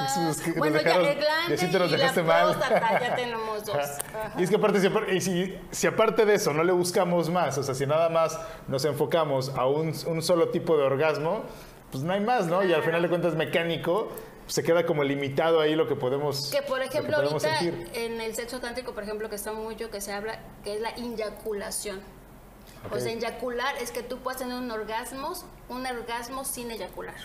Nos- nos Bueno, ya dejaron- el glande y así te nos y la dejaste mal. próstata, ya (laughs) tenemos dos. Ajá. Y es que aparte, si, si, si aparte de eso no le buscamos más, o sea, si nada más nos enfocamos a un, un solo tipo de orgasmo, pues no hay más, ¿no? Y al final de cuentas mejánico, pues se queda como limitado ahí lo que podemos Que por lo ejemplo podemos ahorita sentir. en el sexo tántrico, por ejemplo, que está mucho que se habla, que es la inyaculación. O sea, eyacular es que tú puedas tener un orgasmo, un orgasmo sin eyacular.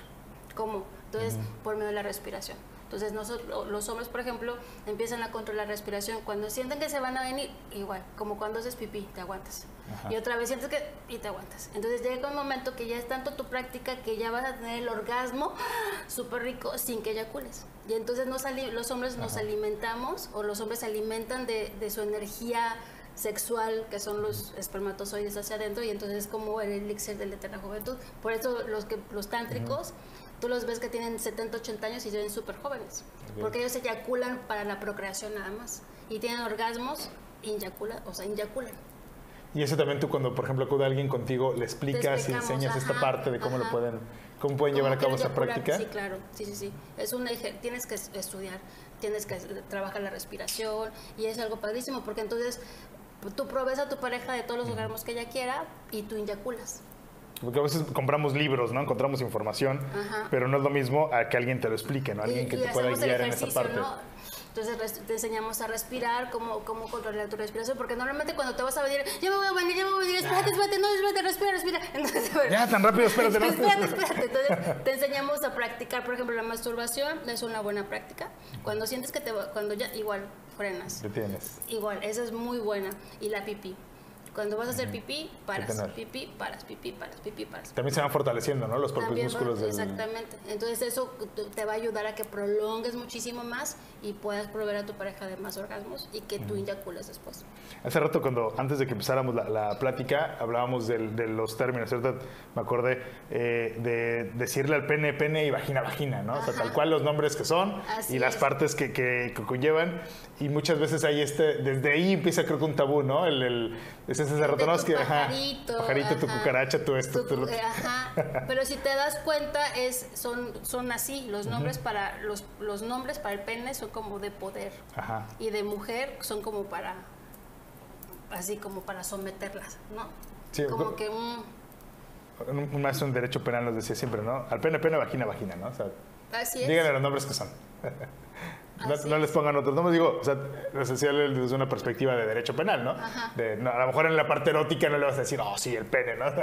¿Cómo? Entonces, por medio de la respiración. Entonces nosotros, los hombres, por ejemplo, empiezan a controlar la respiración. Cuando sienten que se van a venir, igual, como cuando haces pipí, te aguantas. Y otra vez sientes que y te aguantas. Entonces llega un momento que ya es tanto tu práctica que ya vas a tener el orgasmo súper rico sin que eyacules. Y entonces nos los hombres nos alimentamos o los hombres se alimentan de, de su energía sexual, que son los espermatozoides hacia adentro, y entonces es como el elixir de la eterna juventud. Por eso los, que, los tántricos, tú los ves que tienen 70, 80 años y se ven súper jóvenes, porque ellos eyaculan para la procreación nada más, y tienen orgasmos, inyaculan, o sea, inyaculan. Y eso también tú cuando, por ejemplo, acude alguien contigo, le explicas y enseñas esta parte de cómo lo pueden, cómo pueden llevar a cabo esa práctica. Sí, claro, sí, sí, sí. Es un tienes que estudiar, tienes que trabajar la respiración y es algo padrísimo porque entonces tú provees a tu pareja de todos los orgasmos que ella quiera y tú inyaculas. Porque a veces compramos libros, ¿no? Encontramos información, pero no es lo mismo a que alguien te lo explique, ¿no? Alguien que te pueda guiar en esa parte. Entonces te enseñamos a respirar, cómo, cómo controlar tu respiración, porque normalmente cuando te vas a venir, ya me voy a venir, ya me voy a venir, espérate, espérate, no, espérate, respira, respira. (laughs) Entonces, ya, tan rápido, espérate, (laughs) no. espérate, espérate. Entonces te enseñamos a practicar, por ejemplo, la masturbación, es una buena práctica. Cuando sientes que te, cuando ya, igual, frenas. Detienes. Igual, esa es muy buena. Y la pipí. Cuando vas a hacer pipí, paras, pipí, paras, pipí, paras, pipí, paras. También se van fortaleciendo, ¿no? Los propios músculos del... Exactamente. Entonces eso te va a ayudar a que prolongues muchísimo más y puedas proveer a tu pareja de más orgasmos y que tú inyacules después. Hace rato cuando, antes de que empezáramos la, plática, hablábamos de, los términos, ¿cierto? Me acordé eh, de decirle al pene, pene y vagina, vagina, ¿no? O sea, tal cual los nombres que son y las partes que, que, conllevan. Y muchas veces hay este, desde ahí empieza creo que un tabú, ¿no? El, el, ese que, pajarito, pajarito tu cucaracha, tu esto, tu, Ajá. (laughs) Pero si te das cuenta, es, son, son así, los nombres para, los, los nombres para el pene son como de poder. Ajá. Y de mujer son como para, así como para someterlas, ¿no? Sí, como que un... Un maestro en Derecho Penal nos decía siempre, ¿no? Al pene, pene, vagina, vagina, ¿no? O sea, así es. Díganle los nombres que son. (laughs) No, les pongan otros nombres, digo, o sea, esencial desde una perspectiva de derecho penal, ¿no? a lo mejor en la parte erótica no le vas a decir, oh, sí, el pene, ¿no? (laughs)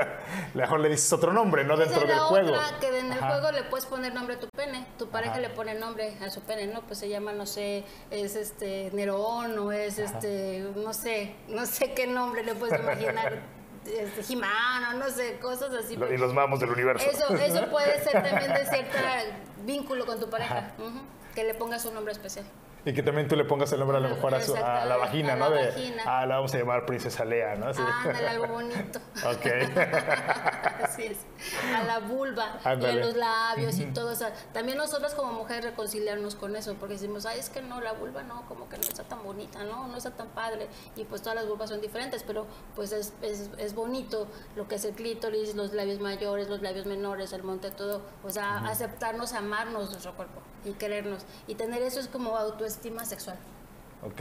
A lo mejor le dices otro nombre, ¿no? Dentro del juego. que en el juego le puedes poner nombre a tu pene, tu pareja le pone nombre a su pene, ¿no? Pues se llama, no sé, es este Nerón o es este, no sé, no sé qué nombre le puedes imaginar. (laughs) este, Jimano, no sé, cosas así. Y los mamos del universo. Eso, eso puede ser también de cierto (laughs) vínculo con tu pareja que le pongas un nombre especial. Y que también tú le pongas el nombre a lo mejor a, la vagina, ¿no? de, Ah, la vamos a llamar Princesa Lea, ¿no? Sí. Ah, algo bonito. (laughs) ok. (laughs) Así es. A la vulva y a los labios y todo. O sea, también nosotros como mujeres reconciliarnos con eso, porque decimos, ay, es que no, la vulva no, como que no está tan bonita, ¿no? No está tan padre. Y pues todas las vulvas son diferentes, pero pues es, es, es bonito lo que es el clítoris, los labios mayores, los labios menores, el monte, todo. O sea, aceptarnos, amarnos nuestro cuerpo y querernos. Y tener eso es como autoestima sexual. Ok.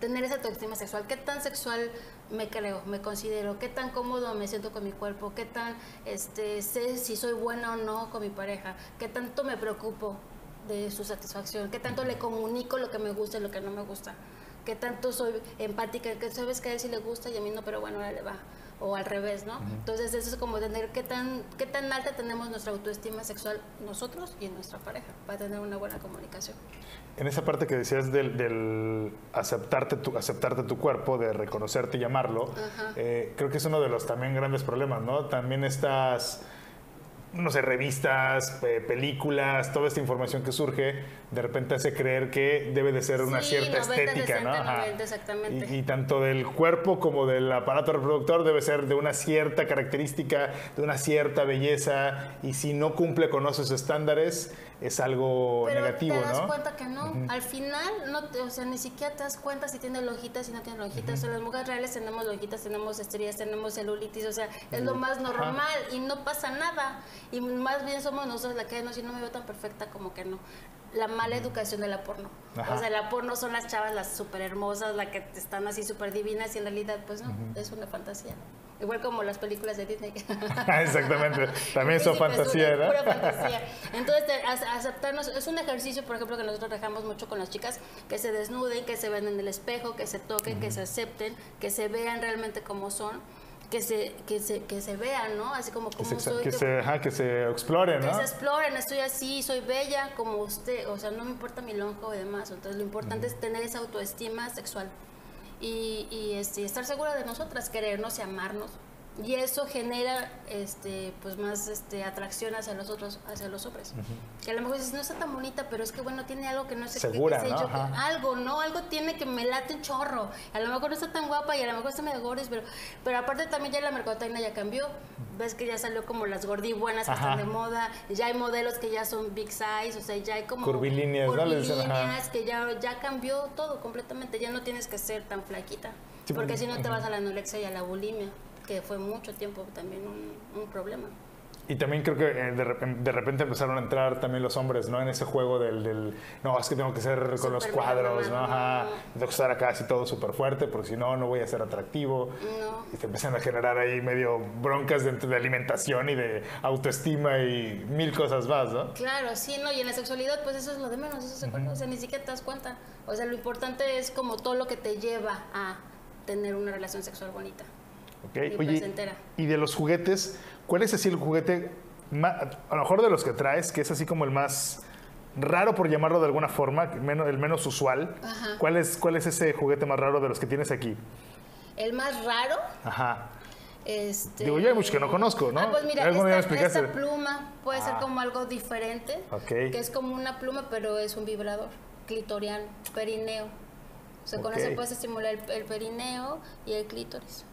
Tener esa autoestima sexual. ¿Qué tan sexual me creo, me considero? ¿Qué tan cómodo me siento con mi cuerpo? ¿Qué tan este, sé si soy buena o no con mi pareja? ¿Qué tanto me preocupo de su satisfacción? ¿Qué tanto le comunico lo que me gusta y lo que no me gusta? ¿Qué tanto soy empática? ¿Qué sabes que a él sí le gusta y a mí no, pero bueno, ahora le va o al revés, ¿no? Entonces eso es como tener qué tan, qué tan alta tenemos nuestra autoestima sexual nosotros y nuestra pareja para tener una buena comunicación. En esa parte que decías del, aceptarte, tu, aceptarte tu cuerpo, de reconocerte y llamarlo, eh, creo que es uno de los también grandes problemas, ¿no? También estas no sé, revistas, películas, toda esta información que surge, de repente hace creer que debe de ser una cierta estética, ¿no? exactamente. Y, tanto del cuerpo como del aparato reproductor debe ser de una cierta característica, de una cierta belleza, y si no cumple con esos estándares, es algo Pero negativo, te das cuenta que no. Al final, no o sea, ni siquiera te das cuenta si tiene lonjitas, si no tiene lonjitas. O sea, las mujeres reales tenemos lonjitas, tenemos estrías, tenemos celulitis, o sea, es lo más normal y no pasa nada. Y más bien somos nosotros la que no, si no me veo tan perfecta como que no. La mala educación de la porno. O sea, la porno son las chavas, las súper hermosas, las que están así súper divinas y en realidad, pues no, es una fantasía. Igual como las películas de Disney. (laughs) Exactamente. (laughs) También son fantasía, ¿no? Pura fantasía. (laughs) Entonces, aceptarnos, es un ejercicio, por ejemplo, que nosotros dejamos mucho con las chicas, que se desnuden, que se vean en el espejo, que se toquen, que se acepten, que se vean realmente como son que se, que se, que se vean, ¿no? Así como Que se, soy. que que- se, ajá, que se explore, que ¿no? se exploren, estoy así, soy bella como usted, o sea, no me importa mi lonjo y demás, entonces lo importante es tener esa autoestima sexual y, y, este, estar segura de nosotras, querernos y amarnos. Y eso genera este, pues más este, atracción hacia los otros, hacia los hombres. Que a lo mejor dices, no está tan bonita, pero es que bueno, tiene algo que no sé qué- Segura, qué sé ¿no? yo, algo, ¿no? Algo tiene que me late un chorro. A lo mejor no está tan guapa y a lo mejor está medio gordis, pero, pero aparte también ya la mercadotecnia ya cambió. Ves que ya salió como las gordibuenas que Ajá. están de moda, ya hay modelos que ya son big size, o sea, ya hay como Curvilíneas, curvilíneas, que ya, ya cambió todo completamente, ya no tienes que ser tan flaquita, Sí, porque- si no te vas a la anorexia y a la bulimia, que fue mucho tiempo también un, un problema. Y también creo que eh, de, repen- de repente empezaron a entrar también los hombres, ¿no? En ese juego del, del, no, es que tengo que ser con los Súper cuadros, ¿no? Ajá. Tengo que estar acá así todo súper fuerte, porque si no, no voy a ser atractivo. No. Y te empiezan a generar ahí medio broncas de, de alimentación y de autoestima y mil cosas más, ¿no? Claro, sí, no, y en la sexualidad, pues eso es lo de menos, eso se o sea, ni siquiera te das cuenta. O sea, lo importante es como todo lo que te lleva a tener una relación sexual bonita. Oye, y de los juguetes, ¿cuál es así el juguete, ma- a lo mejor de los que traes, que es así como el más raro por llamarlo de alguna forma, el menos, el menos usual? Ajá. ¿Cuál es, ¿Cuál es ese juguete más raro de los que tienes aquí? El más raro, Ajá. este... Digo, yo hay muchos que no conozco, ¿no? Ah, pues mira, ¿Algún día me esta, esta pluma puede ser Ah. como algo diferente, Ok. que es como una pluma, pero es un vibrador clitoriano, perineo. O sea, con Ok. eso puedes estimular el, el perineo y el clítoris.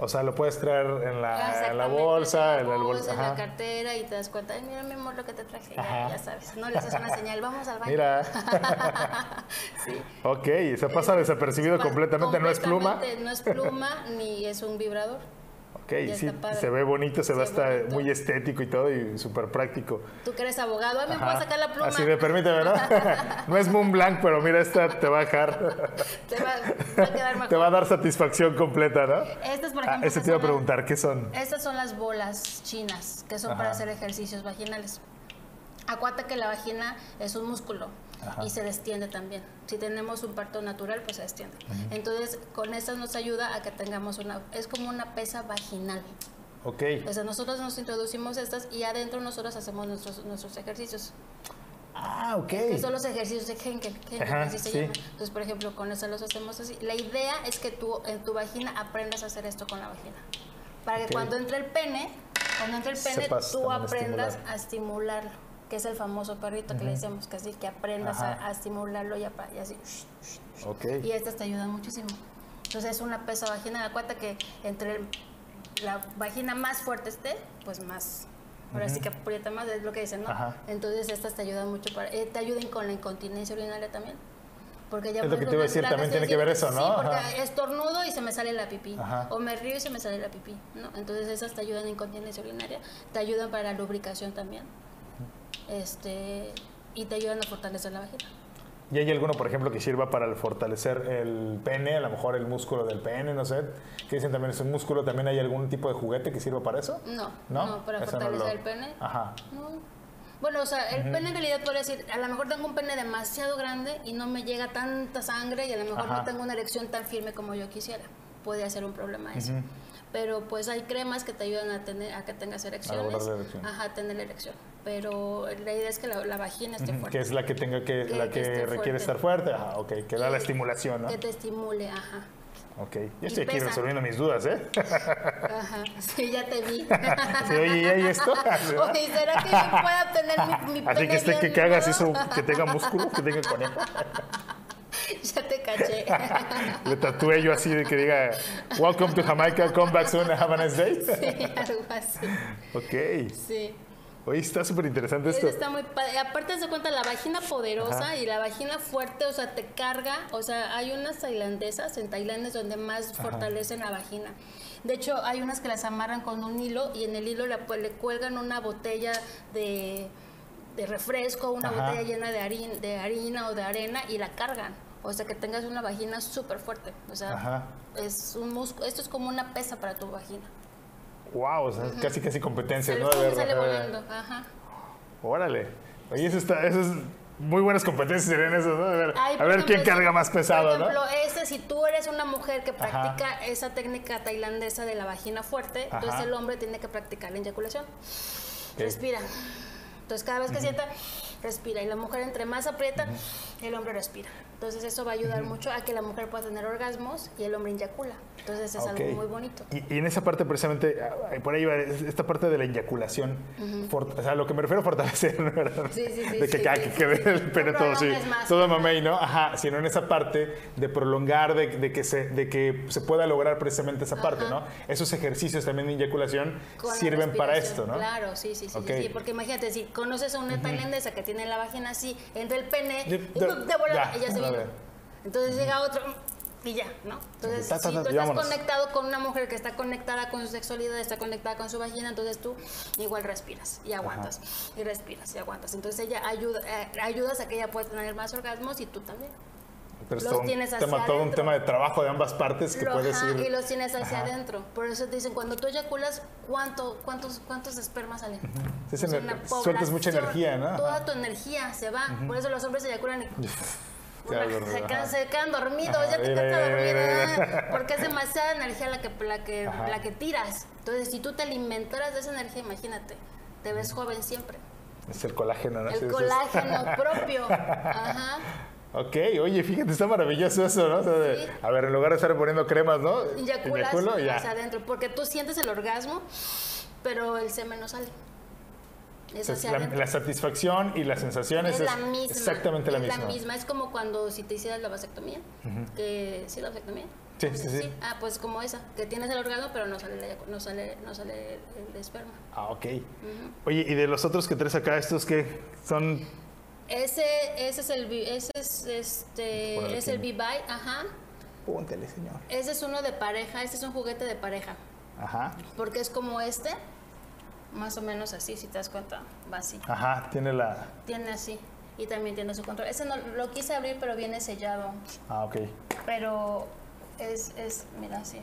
O sea, lo puedes traer en la, en la bolsa, en la bolsa, en la cartera y te das cuenta, ay, mira mi amor lo que te traje, ya, ya sabes, no le haces una señal, vamos al baño. Mira. (laughs) sí. Ok, se pasa desapercibido Pasa completamente, no es pluma. completamente, No es pluma ni es un vibrador. Ok, Ya sí, se ve bonito, se ve hasta bonito. muy estético y todo y súper práctico. Tú que eres abogado, ay, me Ajá. puedo sacar la pluma. Así de, permíteme, ¿no? (laughs) no es Moon Blanc, pero mira, esta te va a dejar, Te va, va a quedar mejor. te va a dar satisfacción completa, ¿no? Estas, por Ah, ejemplo, ese que te iba a preguntar, ¿qué son? Estas son las bolas chinas, que son para Ajá. hacer ejercicios vaginales. Acuérdate que la vagina es un músculo Ajá. y se destiende también. Si tenemos un parto natural, pues se destiende. Entonces, con estas nos ayuda a que tengamos una... Es como una pesa vaginal. Ok, O sea, nosotros nos introducimos estas y adentro nosotros hacemos nuestros, nuestros ejercicios. ah, ok. Que son los ejercicios de Henkel, Henkel, Ajá, así se sí. llaman. Entonces, por ejemplo, con eso los hacemos así. La idea es que tú en tu vagina aprendas a hacer esto con la vagina. Para que Ok. cuando entre el pene, cuando entre el pene, Sepas tú aprendas estimular. a estimularlo. Que es el famoso perrito que le decimos que así, que aprendas a, a estimularlo y, a y así. Ok. Y estas te ayudan muchísimo. Entonces es una pesa vaginal. Acuérdate que entre el- la vagina más fuerte esté, pues más. Ahora sí que aprieta más, es lo que dicen, ¿no? Ajá. Entonces estas te ayudan mucho para. eh, te ayudan con la incontinencia urinaria también. Porque ya Es lo que te iba a decir, también tiene que ver eso, ¿no? Sí, porque Ajá. estornudo y se me sale la pipí. Ajá. O me río y se me sale la pipí. ¿no? Entonces esas te ayudan en incontinencia urinaria, te ayudan para la lubricación también. Este, y te ayudan a fortalecer la vagina. ¿Y hay alguno, por ejemplo, que sirva para el fortalecer el pene, a lo mejor el músculo del pene, no sé? Que dicen también es un músculo, ¿también hay algún tipo de juguete que sirva para eso? No, ¿No? no, para Eso no fortalecer lo- el pene. Ajá. No. Bueno, o sea, el pene en realidad podría decir, a lo mejor tengo un pene demasiado grande y no me llega tanta sangre y a lo mejor Ajá. no tengo una erección tan firme como yo quisiera. Puede ser un problema eso. Pero pues hay cremas que te ayudan a tener a que tengas erecciones. lograr la erección. Ajá, a tener la erección. Pero la idea es que la, la vagina esté fuerte. Que es la que tenga que, Que- la que requiere fuerte. estar fuerte. Ajá, ok. Que da la estimulación, ¿no? Que te estimule, ajá. Ok. Yo estoy aquí resolviendo mis dudas, ¿eh? Ajá, (laughs) sí, ya te vi. Sí, oye, ¿y hay esto? (laughs) Oye, ¿será que yo pueda tener mi, mi Así que esté, que, que hagas eso, que tenga músculo, que tenga conejo. (laughs) (laughs) Ya te caché. (laughs) Le tatué yo así de que diga, Welcome to Jamaica, come back soon, have a nice day. (laughs) Sí, algo así. Ok. Sí. Oye, está súper interesante esto. está muy padre. Aparte se cuenta la vagina poderosa Ajá. y la vagina fuerte, o sea, te carga. O sea, hay unas tailandesas en Tailandia donde más fortalecen la vagina. De hecho, hay unas que las amarran con un hilo y en el hilo pues, le cuelgan una botella de, de refresco, una Ajá. botella llena de harina, de harina o de arena y la cargan. O sea, que tengas una vagina súper fuerte. O sea, Ajá. es un músculo. Esto es como una pesa para tu vagina. Wow, o sea, casi casi competencia, Sale, ¿no? De sale volando. Ajá. Órale. Oye, eso está, eso es muy buenas competencias en eso, ¿no? A ver, Ay, a ver ejemplo, quién carga más pesado, Por ejemplo, ¿no? ese, si tú eres una mujer que practica esa técnica tailandesa de la vagina fuerte, entonces Ajá. el hombre tiene que practicar la eyaculación. Respira. Entonces cada vez que sienta, respira. Y la mujer entre más aprieta, el hombre respira. Entonces eso va a ayudar mucho a que la mujer pueda tener orgasmos y el hombre eyacula. Entonces es Ok. algo muy bonito. Y, y en esa parte precisamente, ah, por ahí va, es- esta parte de la eyaculación, for- o sea, lo que me refiero a fortalecer. ¿verdad? Sí, sí, sí, De que, sí, ah, sí, que sí, quede sí. el pene todo más. todo mamey, ¿no? Ajá, sino en esa parte de prolongar, de, de que, se, de que se pueda lograr precisamente esa parte, Ajá. ¿no? Esos ejercicios también de eyaculación Con sirven para esto, ¿no? Claro, sí, sí, sí, Ok. sí, sí, porque imagínate, si conoces a una tailandesa que tiene la vagina así, entra el pene, De- y de- de volada, ya, ella se a vino. ver. Entonces llega otro y ya, ¿no? Entonces, Ta, ta, si tú estás vámonos. conectado con una mujer que está conectada con su sexualidad, está conectada con su vagina, entonces tú igual respiras y aguantas, y respiras y aguantas. Entonces ella ayuda, eh, ayudas a que ella pueda tener más orgasmos y tú también. Pero los todo un, tienes hacia tema, todo un tema de trabajo de ambas partes que Lo- puedes ajá, ir... y los tienes hacia Ajá. adentro. Por eso te dicen, cuando tú eyaculas, ¿cuánto, cuántos, ¿cuántos espermas salen? Sí, sea, ener- una sueltas mucha energía, ¿no? Toda tu energía se va. Por eso los hombres eyaculan y Una, se, quedan, ajá. se quedan dormidos, Ajá, ya te quedas. ¿ah? (laughs) Porque es demasiada energía la que, la, que, Ajá. la que tiras. Entonces, si tú te alimentaras de esa energía, imagínate, te ves joven siempre. Es el colágeno, ¿no? El colágeno (laughs) propio. Ajá. Ok, oye, fíjate, está maravilloso eso, ¿no? O sea, de- Sí. A ver, en lugar de estar poniendo cremas, ¿no? Eyaculas Eyaculo y ya. hacia adentro. Porque tú sientes el orgasmo, pero el semen no sale. Entonces, la, satisfacción y las sensaciones Es la misma. exactamente la es misma. la misma. Es como cuando si te hicieras la vasectomía. que, ¿Sí, la vasectomía? Sí, sí, sí. Ah, pues como esa, que tienes el orgasmo, pero no sale, no sale, no sale el, esperma. Ah, ok. Oye, ¿y de los otros que traes acá, estos que son... Ese, ese es el, ese es, este, es el V-Bite, ajá. Póntele, señor. Ese es uno de pareja, este es un juguete de pareja, Ajá, porque es como este, más o menos así, si te das cuenta, va así. ajá, tiene la... Tiene así, y también tiene su control. Ese no, lo quise abrir, pero viene sellado, Ah, ok. pero es, es mira así.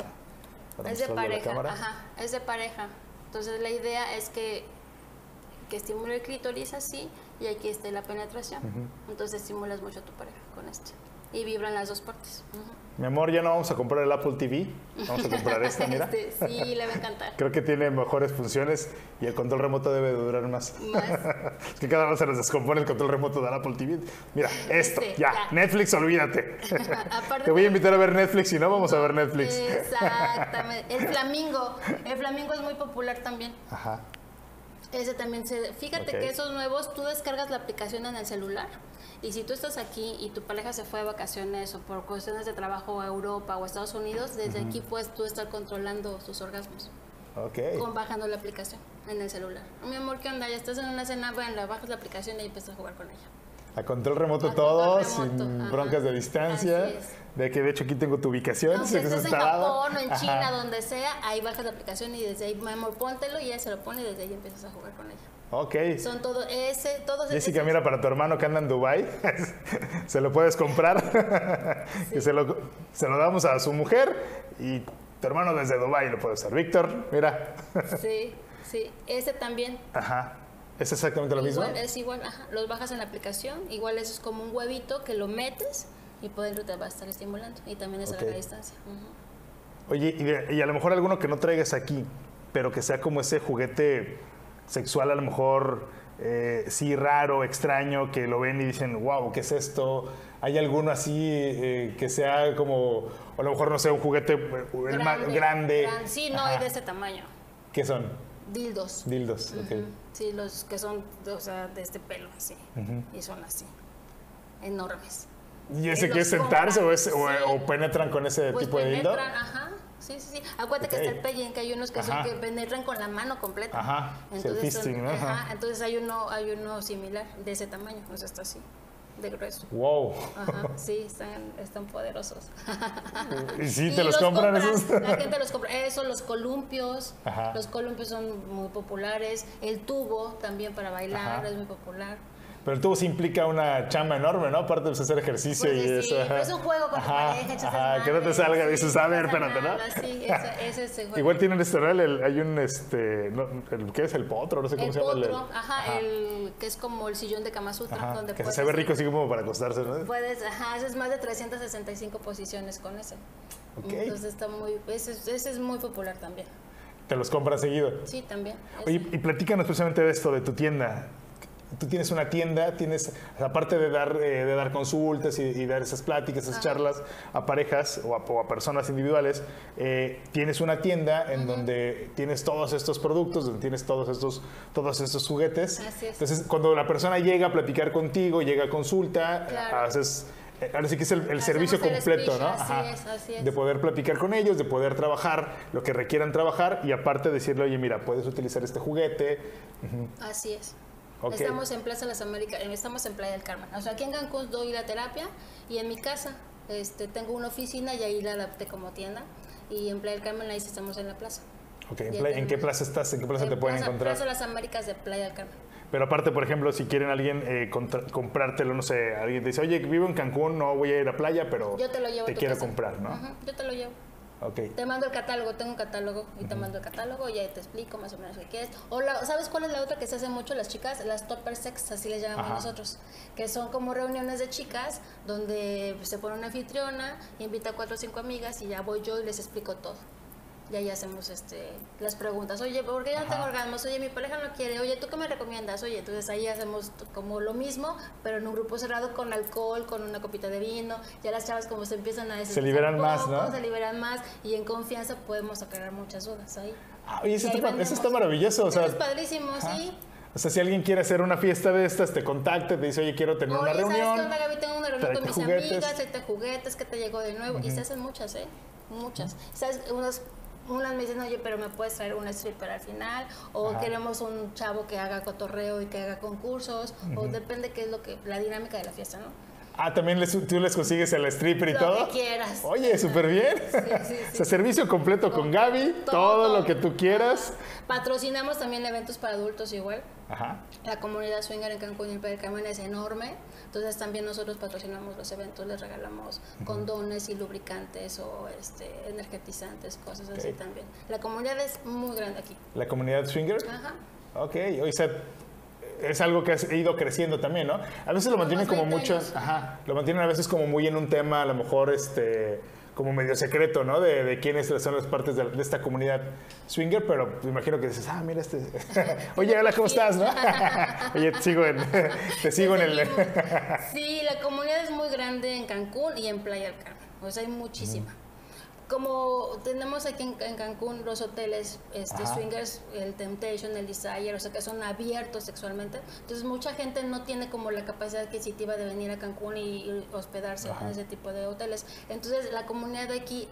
Es de pareja, ajá, es de pareja. Entonces la idea es que, que estimule el clítoris así y aquí esté la penetración. Entonces estimulas mucho a tu pareja con este. Y vibran las dos partes. Mi amor, ya no vamos a comprar el Apple TV. Vamos a comprar esta, (laughs) mira. Este, sí, le va a encantar. Creo que tiene mejores funciones y el control remoto debe de durar más. Más. (laughs) Es que cada vez se les descompone el control remoto del Apple TV. Mira, esto, Este, ya. ya. Netflix, olvídate. (laughs) Te voy a invitar a ver Netflix y no vamos a ver Netflix. Exactamente. El flamingo. El flamingo es muy popular también. Ajá. Ese también se... Fíjate que esos nuevos, tú descargas la aplicación en el celular y si tú estás aquí y tu pareja se fue de vacaciones o por cuestiones de trabajo a Europa o a Estados Unidos, desde aquí puedes tú estar controlando sus orgasmos Ok. con bajando la aplicación en el celular. Mi amor, ¿qué onda? Ya estás en una cena, bueno, bajas la aplicación y ahí empiezas a jugar con ella. A control remoto A todo, sin ajá. broncas de distancia. De que de hecho aquí tengo tu ubicación. Aunque que estés en. Japón o en Ajá. China, donde sea, ahí bajas la aplicación y desde ahí, mi amor, póntelo y ella se lo pone y desde ahí empiezas a jugar con ella. Ok. Son todo ese, todos Jessica, esos- mira, para tu hermano que anda en Dubai, (laughs) se lo puedes comprar. (laughs) y se lo, se lo damos a su mujer y tu hermano desde Dubai lo puede usar. Víctor, mira. Sí, sí. Ese también. Ajá. ¿Es exactamente lo mismo? Igual, es igual, ajá. Los bajas en la aplicación. Igual eso es como un huevito que lo metes y por dentro te va a estar estimulando. Y también es a Ok. larga distancia. Ujú. Oye, y, de- y a lo mejor alguno que no traigas aquí, pero que sea como ese juguete sexual, a lo mejor eh, sí raro, extraño, que lo ven y dicen, wow, ¿qué es esto? ¿Hay alguno así eh, que sea como, o a lo mejor no sé, un juguete eh, ma- grande? gran- sí, no, y de ese tamaño. ¿Qué son? Dildos. Dildos, ok. Ujú. Sí, los que son, o sea, de este pelo así. Y son así. Enormes. ¿Y ese los sentarse o, es, o, sí. o penetran con ese Pues tipo de dildo? penetran, ajá. Sí, sí, sí. Acuérdate Ok. que está el pegging, que hay unos que, son, que penetran con la mano completa. Ajá, sí, el fisting, ¿no? Ajá. ajá, entonces hay uno, hay uno similar de ese tamaño, o sea, está así, de grueso. Wow. Ajá, sí, están, están poderosos. (laughs) ¿Y sí Y te los, compran, compran, esos? La gente los compra. Eso, los columpios. Ajá. Los columpios son muy populares. El tubo también para bailar Ajá. es muy popular. Pero el tubo sí implica una chamba enorme, ¿no? Aparte de hacer ejercicio Pues y sí, eso. ajá. es un juego con tu Ajá, pareja, echas ajá, que no te salga, dices, a ver, espérate, ¿no? Sí, (laughs) ese es el juego. Igual tienen este, ¿no? El- hay un, este, no, el, ¿qué es? El potro, no sé cómo el se llama. el- potro, ajá, el que es como el sillón de Kama Sutra, ajá, donde que puedes se ve rico así como para acostarse, ¿no? Puedes, ajá, eso es más de 365 posiciones con ese. Ok. Entonces está muy, ese, es- ese es muy popular también. Te los compras seguido. Sí, también. Oye, y platícanos precisamente de esto, de tu tienda. Tú tienes una tienda, tienes, aparte de dar, eh, de dar consultas y, y dar esas pláticas, esas Ajá. charlas a parejas o a, o a personas individuales, eh, tienes una tienda en donde tienes todos estos productos, donde tienes todos estos, todos estos juguetes. Así es. Entonces, cuando la persona llega a platicar contigo, llega a consulta, Claro. haces... eh, Ahora sí que es el, servicio el completo, speech, ¿no? así es, así es. De poder platicar con ellos, de poder trabajar lo que requieran trabajar y aparte decirle, oye, mira, puedes utilizar este juguete. Así es. Estamos en Plaza Las Américas, estamos en Playa del Carmen. O sea, aquí en Cancún doy la terapia y en mi casa este, tengo una oficina y ahí la adapté como tienda. Y en Playa del Carmen ahí estamos en la plaza. ¿en, Ya playa- ¿en qué plaza estás? ¿En qué plaza En te pueden encontrar? Plaza Las Américas de Playa del Carmen. Pero aparte, por ejemplo, si quieren alguien eh, contra- comprártelo, no sé, alguien te dice, oye, vivo en Cancún, no voy a ir a playa, pero Yo te lo llevo a te tu quiero casa. comprar, ¿no? Yo te lo llevo. Te mando el catálogo, tengo un catálogo y te mando el catálogo y ahí te explico más o menos qué quieres. O la- ¿sabes cuál es la otra que se hace mucho las chicas? Las topper sex, así les llamamos Ajá. nosotros. Que son como reuniones de chicas donde se pone una anfitriona, invita a cuatro o cinco amigas y ya voy yo y les explico todo. Y ahí hacemos este, las preguntas. Oye, ¿por qué yo no tengo orgasmos? Oye, mi pareja no quiere. Oye, ¿tú qué me recomiendas? Oye, entonces ahí hacemos como lo mismo, pero en un grupo cerrado con alcohol, con una copita de vino. Ya las chavas como se empiezan a desestresar liberan un más, poco, ¿no? Se liberan más y en confianza podemos aclarar muchas dudas ahí. Ah, oye, eso Y está, eso está maravilloso. O sea, es padrísimo, ajá. sí. o sea, si alguien quiere hacer una fiesta de estas, te contacta, te dice, oye, quiero tener Oye, una ¿sabes reunión. onda, Gaby? Tengo una reunión con mis juguetes. amigas, tráete juguetes, que te llegó de nuevo. Y se hacen muchas, ¿eh? Muchas. ¿Sabes? Unas, unas me dicen, oye, pero me puedes traer una stripper al final. O Ajá. queremos un chavo que haga cotorreo y que haga concursos. O depende qué es lo que, la dinámica de la fiesta, ¿no? Ah, también les- tú les consigues el stripper y Lo todo. que quieras. Oye, súper bien. sí, sí. (laughs) O sea, servicio completo con Gaby, todo, lo que tú quieras. Ajá. Patrocinamos también eventos para adultos igual. Ajá. La comunidad swinger en Cancún y en Playa del Carmen es enorme, entonces también nosotros patrocinamos los eventos, les regalamos condones y lubricantes o este, energetizantes, cosas así Ok. también. La comunidad es muy grande aquí. La comunidad swinger. Ajá. Ok, o sea, es algo que ha ido creciendo también, ¿no? A veces lo mantienen como 20 mucho, años. ajá, lo mantienen a veces como muy en un tema, a lo mejor, este, como medio secreto, ¿no? De, de quiénes son las partes de, de esta comunidad swinger, pero me imagino que dices, ah, mira este, (laughs) oye, hola, ¿cómo estás, no? (laughs) oye, te sigo en, (laughs) te sigo en el, Sí, la comunidad es muy grande en Cancún y en Playa del Carmen, o sea, hay muchísima. Como tenemos aquí en, en Cancún los hoteles este, Ajá. swingers, el Temptation, el Desire, o sea que son abiertos sexualmente, entonces mucha gente no tiene como la capacidad adquisitiva de venir a Cancún y, y hospedarse Ajá. en ese tipo de hoteles. Entonces la comunidad de aquí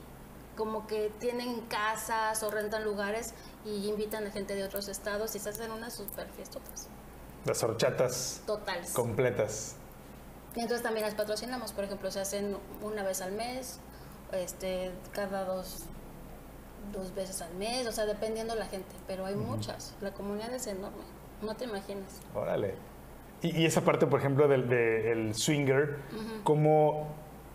como que tienen casas o rentan lugares y invitan a gente de otros estados y se hacen unas super fiestotas las horchatas totales. completas. Y entonces también las patrocinamos, por ejemplo, se hacen una vez al mes, este, cada dos, dos veces al mes, o sea, dependiendo la gente, pero hay muchas, la comunidad es enorme, no te imaginas. Órale. Y, y esa parte, por ejemplo, del, del swinger, ¿cómo,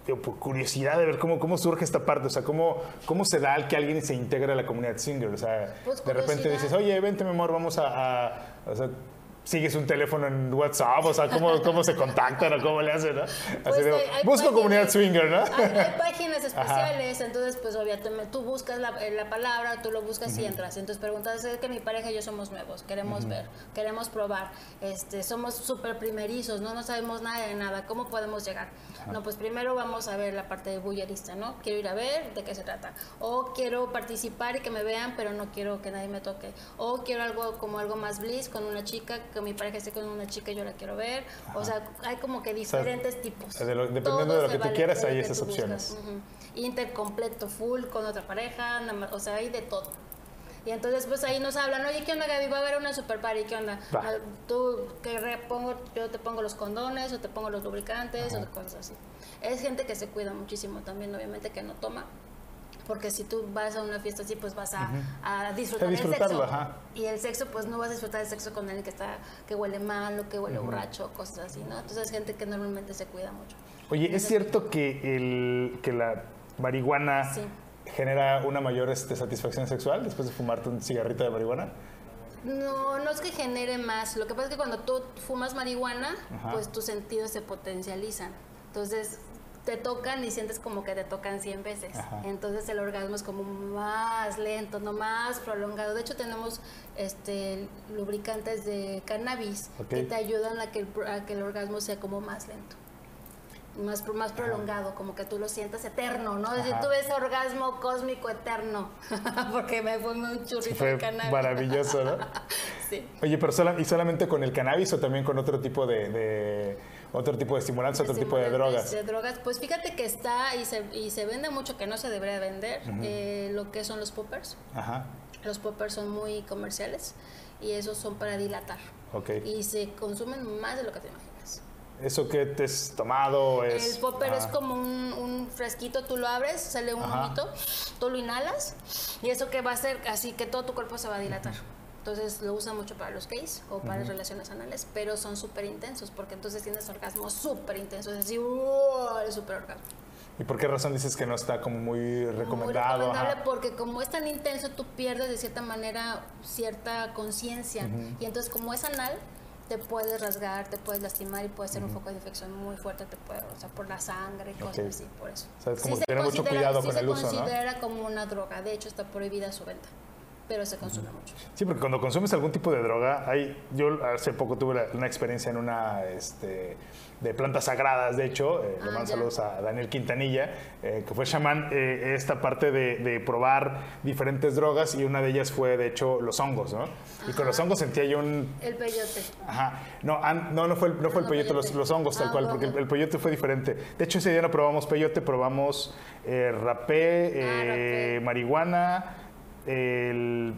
digo, por curiosidad de ver cómo, cómo surge esta parte? O sea, ¿cómo, ¿cómo se da al que alguien se integra a la comunidad swinger? O sea, Pues de repente dices, oye, vente, mi amor, vamos a... a- o sea, sigues un teléfono en WhatsApp, o sea, ¿cómo, cómo se contactan o cómo le hacen, no? Así Pues de, busco páginas- comunidad swinger, ¿no? Hay, hay (laughs) páginas especiales, entonces pues obviamente tú buscas la, eh, la palabra, tú lo buscas y entras. Entonces preguntas, es que mi pareja y yo somos nuevos, queremos ver, queremos probar, este, somos súper primerizos, ¿no? no sabemos nada de nada, ¿cómo podemos llegar? No, pues primero vamos a ver la parte de bullerista, ¿no? Quiero ir a ver de qué se trata. O quiero participar y que me vean, pero no quiero que nadie me toque. O quiero algo como algo más bliss con una chica, que mi pareja esté con una chica y yo la quiero ver. O sea, hay como que diferentes tipos. de lo- dependiendo de lo que tú quieras, hay esas opciones. Inter completo, full, con otra pareja, o sea, hay de todo. Y entonces pues ahí nos hablan, oye, ¿qué onda Gaby? Va a haber una super party, ¿qué onda? Va. Ah, Tú, que re- pongo, yo te pongo los condones o te pongo los lubricantes o cosas así. Es gente que se cuida muchísimo también, obviamente que no toma. porque si tú vas a una fiesta así, pues vas a, a disfrutar A del sexo. ajá. Y el sexo, pues no vas a disfrutar del sexo con alguien que está que huele mal o que huele borracho, cosas así, ¿no? Entonces es gente que normalmente se cuida mucho. Oye, ¿es cierto que, el, que la marihuana Sí. Genera una mayor este, satisfacción sexual después de fumarte un cigarrito de marihuana? No, no es que genere más. Lo que pasa es que cuando tú fumas marihuana, Ajá. pues tus sentidos se potencializan. Entonces te tocan y sientes como que te tocan 100 veces. Ajá. Entonces el orgasmo es como más lento, no más prolongado. De hecho tenemos este lubricantes de cannabis que te ayudan a que, el, a que el orgasmo sea como más lento. Más, más prolongado, como que tú lo sientas eterno, ¿no? Es decir, Ajá. tú ves orgasmo cósmico eterno, (laughs) porque me fumé un churrito Fue de cannabis. maravilloso, ¿no? (laughs) sí. Oye, pero sola- ¿y solamente con el cannabis o también con otro tipo de, de- otro tipo de estimulantes, otro tipo de drogas? De drogas, pues fíjate que está y se, y se vende mucho que no se debería vender, eh, lo que son los poppers. Ajá, Los poppers son muy comerciales y esos son para dilatar. ok. Y se consumen más de lo que te imaginas. ¿Eso qué te has tomado? Es, El popper es como un, un fresquito, tú lo abres, sale un humito, tú lo inhalas y eso que va a hacer así que todo tu cuerpo se va a dilatar. Entonces lo usan mucho para los gays o para relaciones anales, pero son súper intensos porque entonces tienes orgasmos súper intensos, es decir, ¡wow! el súper orgasmo. ¿Y por qué razón dices que no está como muy Muy recomendado? recomendable Ajá. porque como es tan intenso, tú pierdes de cierta manera cierta conciencia. Y entonces como es anal, te puedes rasgar, te puedes lastimar y puede ser un foco de infección muy fuerte, te puede, o sea, por la sangre y cosas así, por eso. O sea, es como se tener mucho cuidado sí con se el uso, ¿no? considera como una droga, de hecho está prohibida su venta, pero se consume mucho. Sí, porque cuando consumes algún tipo de droga, hay, yo hace poco tuve una experiencia en una este, de plantas sagradas, de hecho, eh, le Ah, mando ya. saludos a Daniel Quintanilla, eh, que fue chamán, eh, esta parte de, de probar diferentes drogas y una de ellas fue, de hecho, los hongos, ¿no? Y con los hongos sentía yo un... El peyote. Ajá, no, an- no, no fue el, no fue el peyote, los, los hongos tal Ah, cual, porque el, peyote fue diferente. De hecho, ese día no probamos peyote, probamos rapé, Ah, rapé. marihuana, el-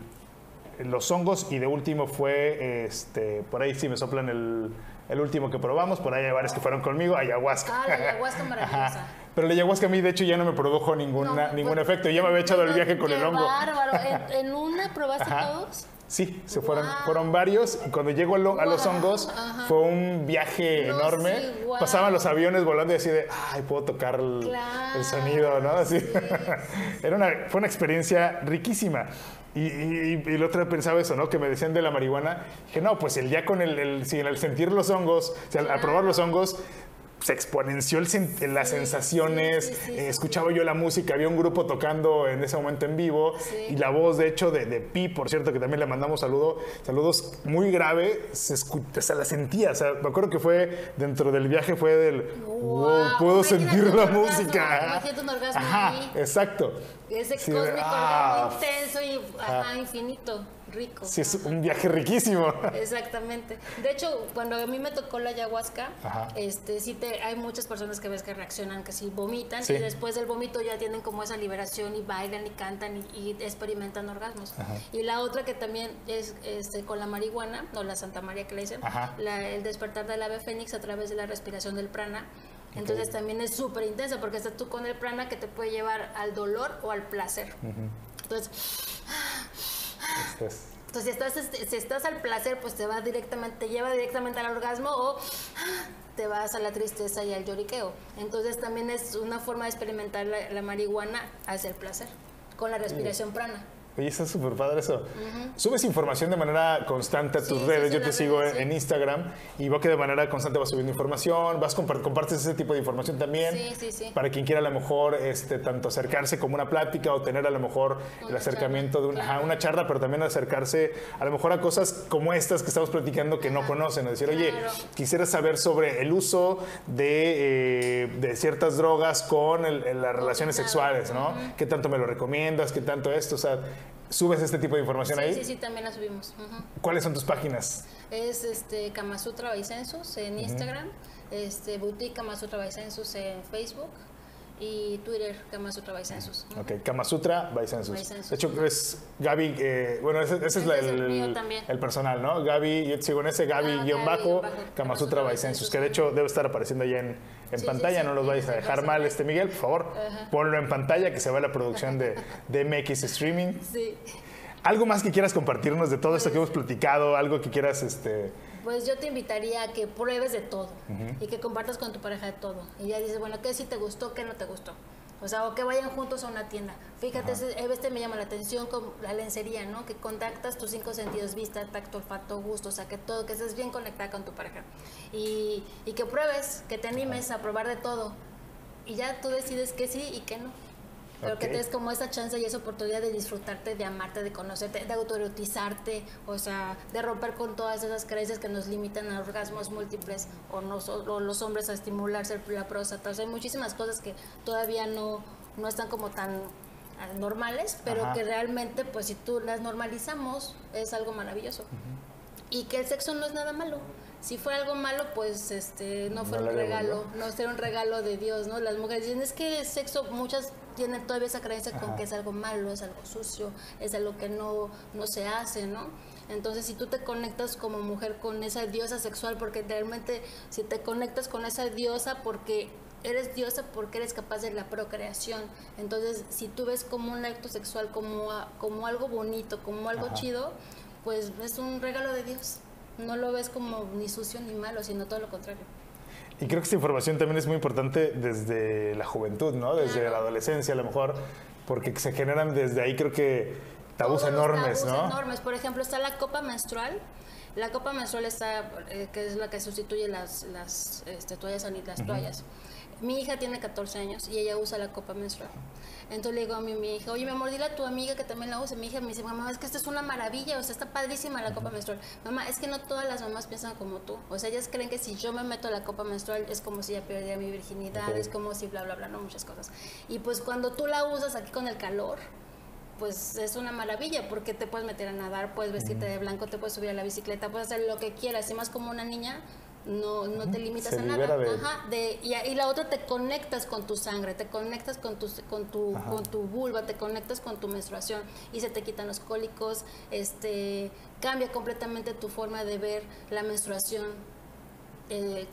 los hongos y de último fue, este, por ahí sí me soplan el, el último que probamos, por ahí hay varios que fueron conmigo, ayahuasca. Ah, la (laughs) ayahuasca maravillosa. Ajá. Pero la ayahuasca a mí, de hecho, ya no me produjo ninguna, No, ningún pues, efecto. Ya me había echado el viaje con qué el hongo. bárbaro. ¿En, (laughs) en una probaste Ajá. todos? Sí, se fueron, Guau. fueron varios y cuando llego a, lo- a los hongos ajá. fue un viaje No, enorme. sí. Pasaban los aviones volando y así de, ay, puedo tocar el, Claro, el sonido, ¿no? Así. (laughs) Era una, fue una experiencia riquísima. Y, y, y el otro pensaba eso, ¿no? Que me decían de la marihuana. Dije, no, pues el ya con el, el, sí, el sentir los hongos, o sea, al- al probar los hongos, se exponenció el las Sí, sensaciones, sí, sí, sí, eh, escuchaba yo la música, había un grupo tocando en ese momento en vivo y la voz de hecho de, de Pi, por cierto, que también le mandamos saludo, saludos muy grave, se, escu- o sea, la sentía, o sea, me acuerdo que fue dentro del viaje fue del, wow, puedo sentir la orgasmo, música. un orgasmo Ajá, ahí. exacto. Ese cósmico ah, intenso y ajá, infinito, rico. Sí, es un viaje riquísimo. Exactamente. De hecho, cuando a mí me tocó la ayahuasca, Ajá. este, sí te, hay muchas personas que ves que reaccionan, que sí vomitan Sí. y después del vómito ya tienen como esa liberación y bailan y cantan y, y experimentan orgasmos. Y la otra que también es este, con la marihuana, o la Santa María que le dicen, Ajá. la- el despertar del ave fénix a través de la respiración del prana. Entonces también es súper intensa porque estás tú con el prana que te puede llevar al dolor o al placer. Entonces, Este es- entonces, si estás, este, si estás al placer, pues te va directamente, te lleva directamente al orgasmo o te vas a la tristeza y al lloriqueo. Entonces, también es una forma de experimentar la, la marihuana hacia el placer, con la respiración prana. Oye, está súper padre eso. Subes información de manera constante a tus Sí, redes. Yo te sigo en, Instagram y veo que de manera constante vas subiendo información, vas compar- compartes ese tipo de información también. Sí, sí, sí. Para quien quiera a lo mejor este, tanto acercarse como una plática o tener a lo mejor el acercamiento charla, de una, claro. ajá, una charla, pero también acercarse a lo mejor a cosas como estas que estamos platicando que no conocen. Es decir, oye, quisiera saber sobre el uso de, eh, de ciertas drogas con el- el- las relaciones sexuales, ¿no? ¿Qué tanto me lo recomiendas? ¿Qué tanto esto? O sea, ¿subes este tipo de información Sí, ahí? sí, sí, también la subimos. Ujú. ¿Cuáles son tus páginas? Es este Kamasutra Baicensus en Instagram, este Boutique Kamasutra Baicensus en Facebook y Twitter Kamasutra Baicensus. Ujú. Ok, Kama Sutra. By De hecho, es Gaby, eh, bueno, ese, ese es, la- Ese es el personal, ¿no? Gaby, yo te sigo en ese, Gaby Ah, guion Gaby, bajo, bajo, Kama Sutra que de hecho debe estar apareciendo allá en, en Sí, pantalla, sí, no los vayas a dejar mal, este Miguel, por favor, Ajá. ponlo en pantalla, que se vea la producción de, (laughs) de MX Streaming. Sí. ¿Algo más que quieras compartirnos de todo esto que hemos platicado? ¿Algo que quieras, este... Pues yo te invitaría a que pruebes de todo y que compartas con tu pareja de todo. Y ya dices, bueno, ¿qué sí te gustó, qué no te gustó? O sea, o que vayan juntos a una tienda. Fíjate, ese- este me llama la atención con la lencería, ¿no? Que contactas tus cinco sentidos, vista, tacto, olfato, gusto, o sea, que todo, que estés bien conectada con tu pareja. Y, y que pruebes, que te animes a probar de todo. Y ya tú decides que sí y que no. Pero que te des como esa chance y esa oportunidad de disfrutarte, de amarte, de conocerte, de autoerotizarte, o sea, de romper con todas esas creencias que nos limitan a orgasmos múltiples o, nos- o los hombres a estimularse la próstata. O sea, hay muchísimas cosas que todavía no, no están como tan ah, normales, pero Ajá. que realmente, pues si tú las normalizamos, es algo maravilloso. Y que el sexo no es nada malo. Si fuera algo malo, pues este no No un regalo, no sería un regalo de Dios, ¿no? Las mujeres dicen, es que el sexo, muchas tienen todavía esa creencia con Ajá. que es algo malo, es algo sucio, es algo que no, no se hace, ¿no? Entonces, si tú te conectas como mujer con esa diosa sexual, porque realmente si te conectas con esa diosa porque eres diosa porque eres capaz de la procreación. Entonces, si tú ves como un acto sexual como, como algo bonito, como algo Ajá. chido, pues es un regalo de Dios. No lo ves como ni sucio ni malo, sino todo lo contrario. Y creo que esta información también es muy importante desde la juventud, ¿no? Desde Claro. la adolescencia a lo mejor, porque se generan desde ahí creo que tabús Todos enormes, tabús ¿no? enormes. Por ejemplo, está la copa menstrual. La copa menstrual está, eh, que es la que sustituye las, las este, toallas las toallas. Mi hija tiene 14 años y ella usa la copa menstrual. Entonces le digo a mi, mi hija, oye, mi amor, dile a tu amiga que también la use. Mi hija me dice, mamá, es que esta es una maravilla, o sea, está padrísima la copa menstrual. Mamá, es que no todas las mamás piensan como tú. O sea, ellas creen que si yo me meto a la copa menstrual es como si ya perdiera mi virginidad, es como si bla, bla, bla, no, muchas cosas. Y pues cuando tú la usas aquí con el calor, pues es una maravilla porque te puedes meter a nadar, puedes vestirte de blanco, te puedes subir a la bicicleta, puedes hacer lo que quieras. Y más como una niña, no, no te limitas Se a nada. de- Ajá, de- y, y la otra te conectas con tu sangre, te conectas con tu, con tu, Ajá. con tu vulva, te conectas con tu menstruación y se te quitan los cólicos, este, cambia completamente tu forma de ver la menstruación eh,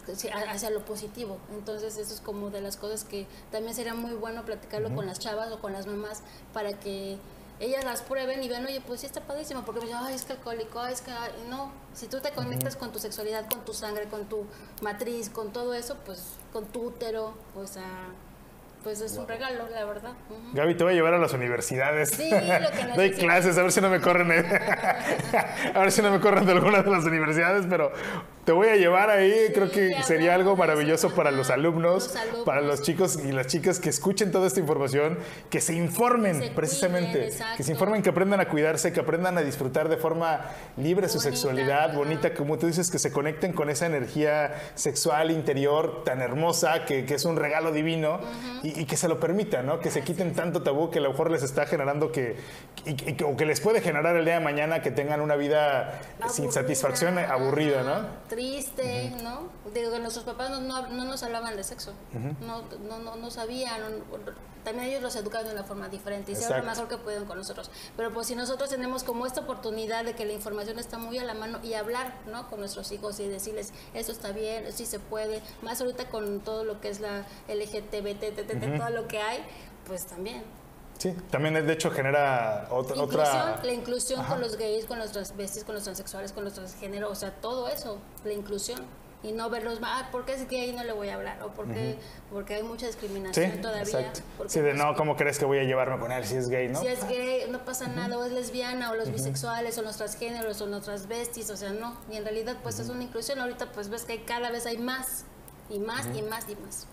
hacia lo positivo. Entonces eso es como de las cosas que también sería muy bueno platicarlo con las chavas o con las mamás para que ellas las prueben y vean, oye, pues sí está padrísimo, porque me dicen, ay, es que alcohólico, ay, es que ay", no, si tú te conectas con tu sexualidad, con tu sangre, con tu matriz, con todo eso, pues con tu útero, pues a pues es un regalo, la verdad. Gaby, te voy a llevar a las universidades. Sí, lo que (laughs) Doy clases, a ver si no me corren. (laughs) a ver si no me corren de alguna de las universidades, pero te voy a llevar ahí. Sí, Creo que sería algo maravilloso para los alumnos, los alumnos. para los chicos y las chicas que escuchen toda esta información, que se informen Se precisamente, cuiden, que se informen, que aprendan a cuidarse, que aprendan a disfrutar de forma libre su sexualidad, bonita, como tú dices, que se conecten con esa energía sexual interior tan hermosa, que, que es un regalo divino y, y que se lo permitan, ¿no? Que se quiten tanto tabú que a lo mejor les está generando que, y- y- o que les puede generar el día de mañana que tengan una vida sin satisfacción, aburrida, ¿no? Triste, ¿no? Digo que nuestros papás no, no, no nos hablaban de sexo, no, no, no, no sabían, también ellos los educaron de una forma diferente, hicieron lo Exacto. mejor que pudieron con nosotros. Pero pues si nosotros tenemos como esta oportunidad de que la información está muy a la mano y hablar, ¿no? Con nuestros hijos y decirles, eso está bien, sí se puede, más ahorita con todo lo que es la LGTB, TTT, todo lo que hay, pues también. Sí, también de hecho genera ot- Inclusión, otra... la inclusión Ajá. con los gays, con los transvestis, con los transexuales, con los transgénero, o sea, todo eso, la inclusión. Y no verlos, ah, ¿por qué es gay? No le voy a hablar. O porque, porque hay mucha Sí, discriminación todavía. exacto. Sí, de pues, no, ¿cómo crees que voy a llevarme con él si es gay, no? Si es gay, no pasa nada, o es lesbiana, o los bisexuales, o los transgéneros, o los transvestis, o sea, no. Y en realidad, pues es una inclusión. Ahorita, pues ves que cada vez hay más, y más, y más, y más.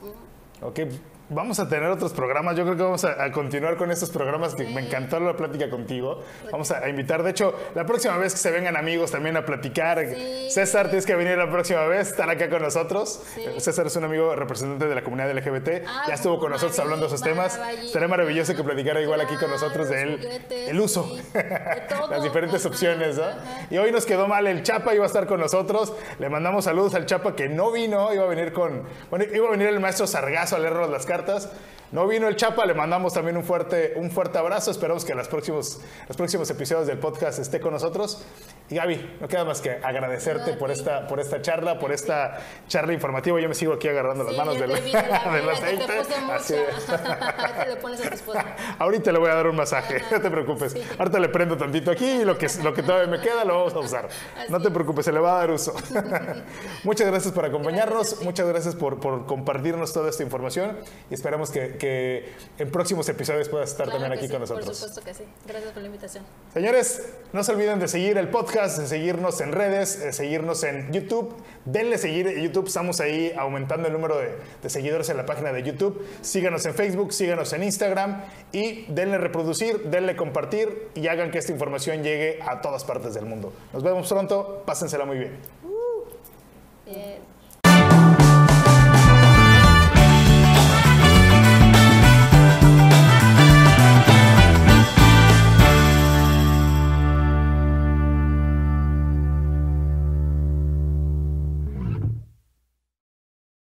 Ok, vamos a tener otros programas. Yo creo que vamos a, a continuar con estos programas que me encantó la plática contigo. Vamos a, a invitar, de hecho, la próxima vez que se vengan amigos también a platicar. Sí. César, tienes que venir la próxima vez, estar acá con nosotros. Sí. Eh, César es un amigo representante de la comunidad LGBT. Ah, ya estuvo con nosotros hablando de esos temas. Estaría maravilloso que platicara igual aquí con nosotros de él, el uso, sí, (laughs) de todo. las diferentes opciones, ¿no? Y hoy nos quedó mal el Chapa, iba a estar con nosotros. Le mandamos saludos al Chapa que no vino, iba a venir con. Bueno, iba a venir el maestro Sargazo a leernos las cartas cartas no vino el Chapa, le mandamos también un fuerte, un fuerte abrazo. Esperamos que en los próximos, los próximos episodios del podcast esté con nosotros. Y Gaby, no queda más que agradecerte No, por esta, por esta charla, por esta charla informativa. Yo me sigo aquí agarrando las Sí, manos ya del, la (laughs) del que aceite. Así mucha. (laughs) Te le pones a tu esposa. (laughs) Ahorita le voy a dar un masaje, no te preocupes. Sí. Ahorita le prendo tantito aquí y lo que, lo que todavía me queda lo vamos a usar. No te es. preocupes, se le va a dar uso. muchas gracias por acompañarnos, Gracias ti. muchas gracias por, por compartirnos toda esta información y esperamos que, que en próximos episodios puedas estar Claro también aquí sí, con nosotros. Por supuesto que sí. Gracias por la invitación. Señores, no se olviden de seguir el podcast, de seguirnos en redes, de seguirnos en YouTube. Denle seguir en YouTube, estamos ahí aumentando el número de, de seguidores en la página de YouTube. Síganos en Facebook, síganos en Instagram y denle reproducir, denle compartir y hagan que esta información llegue a todas partes del mundo. Nos vemos pronto, pásensela muy bien. Eh,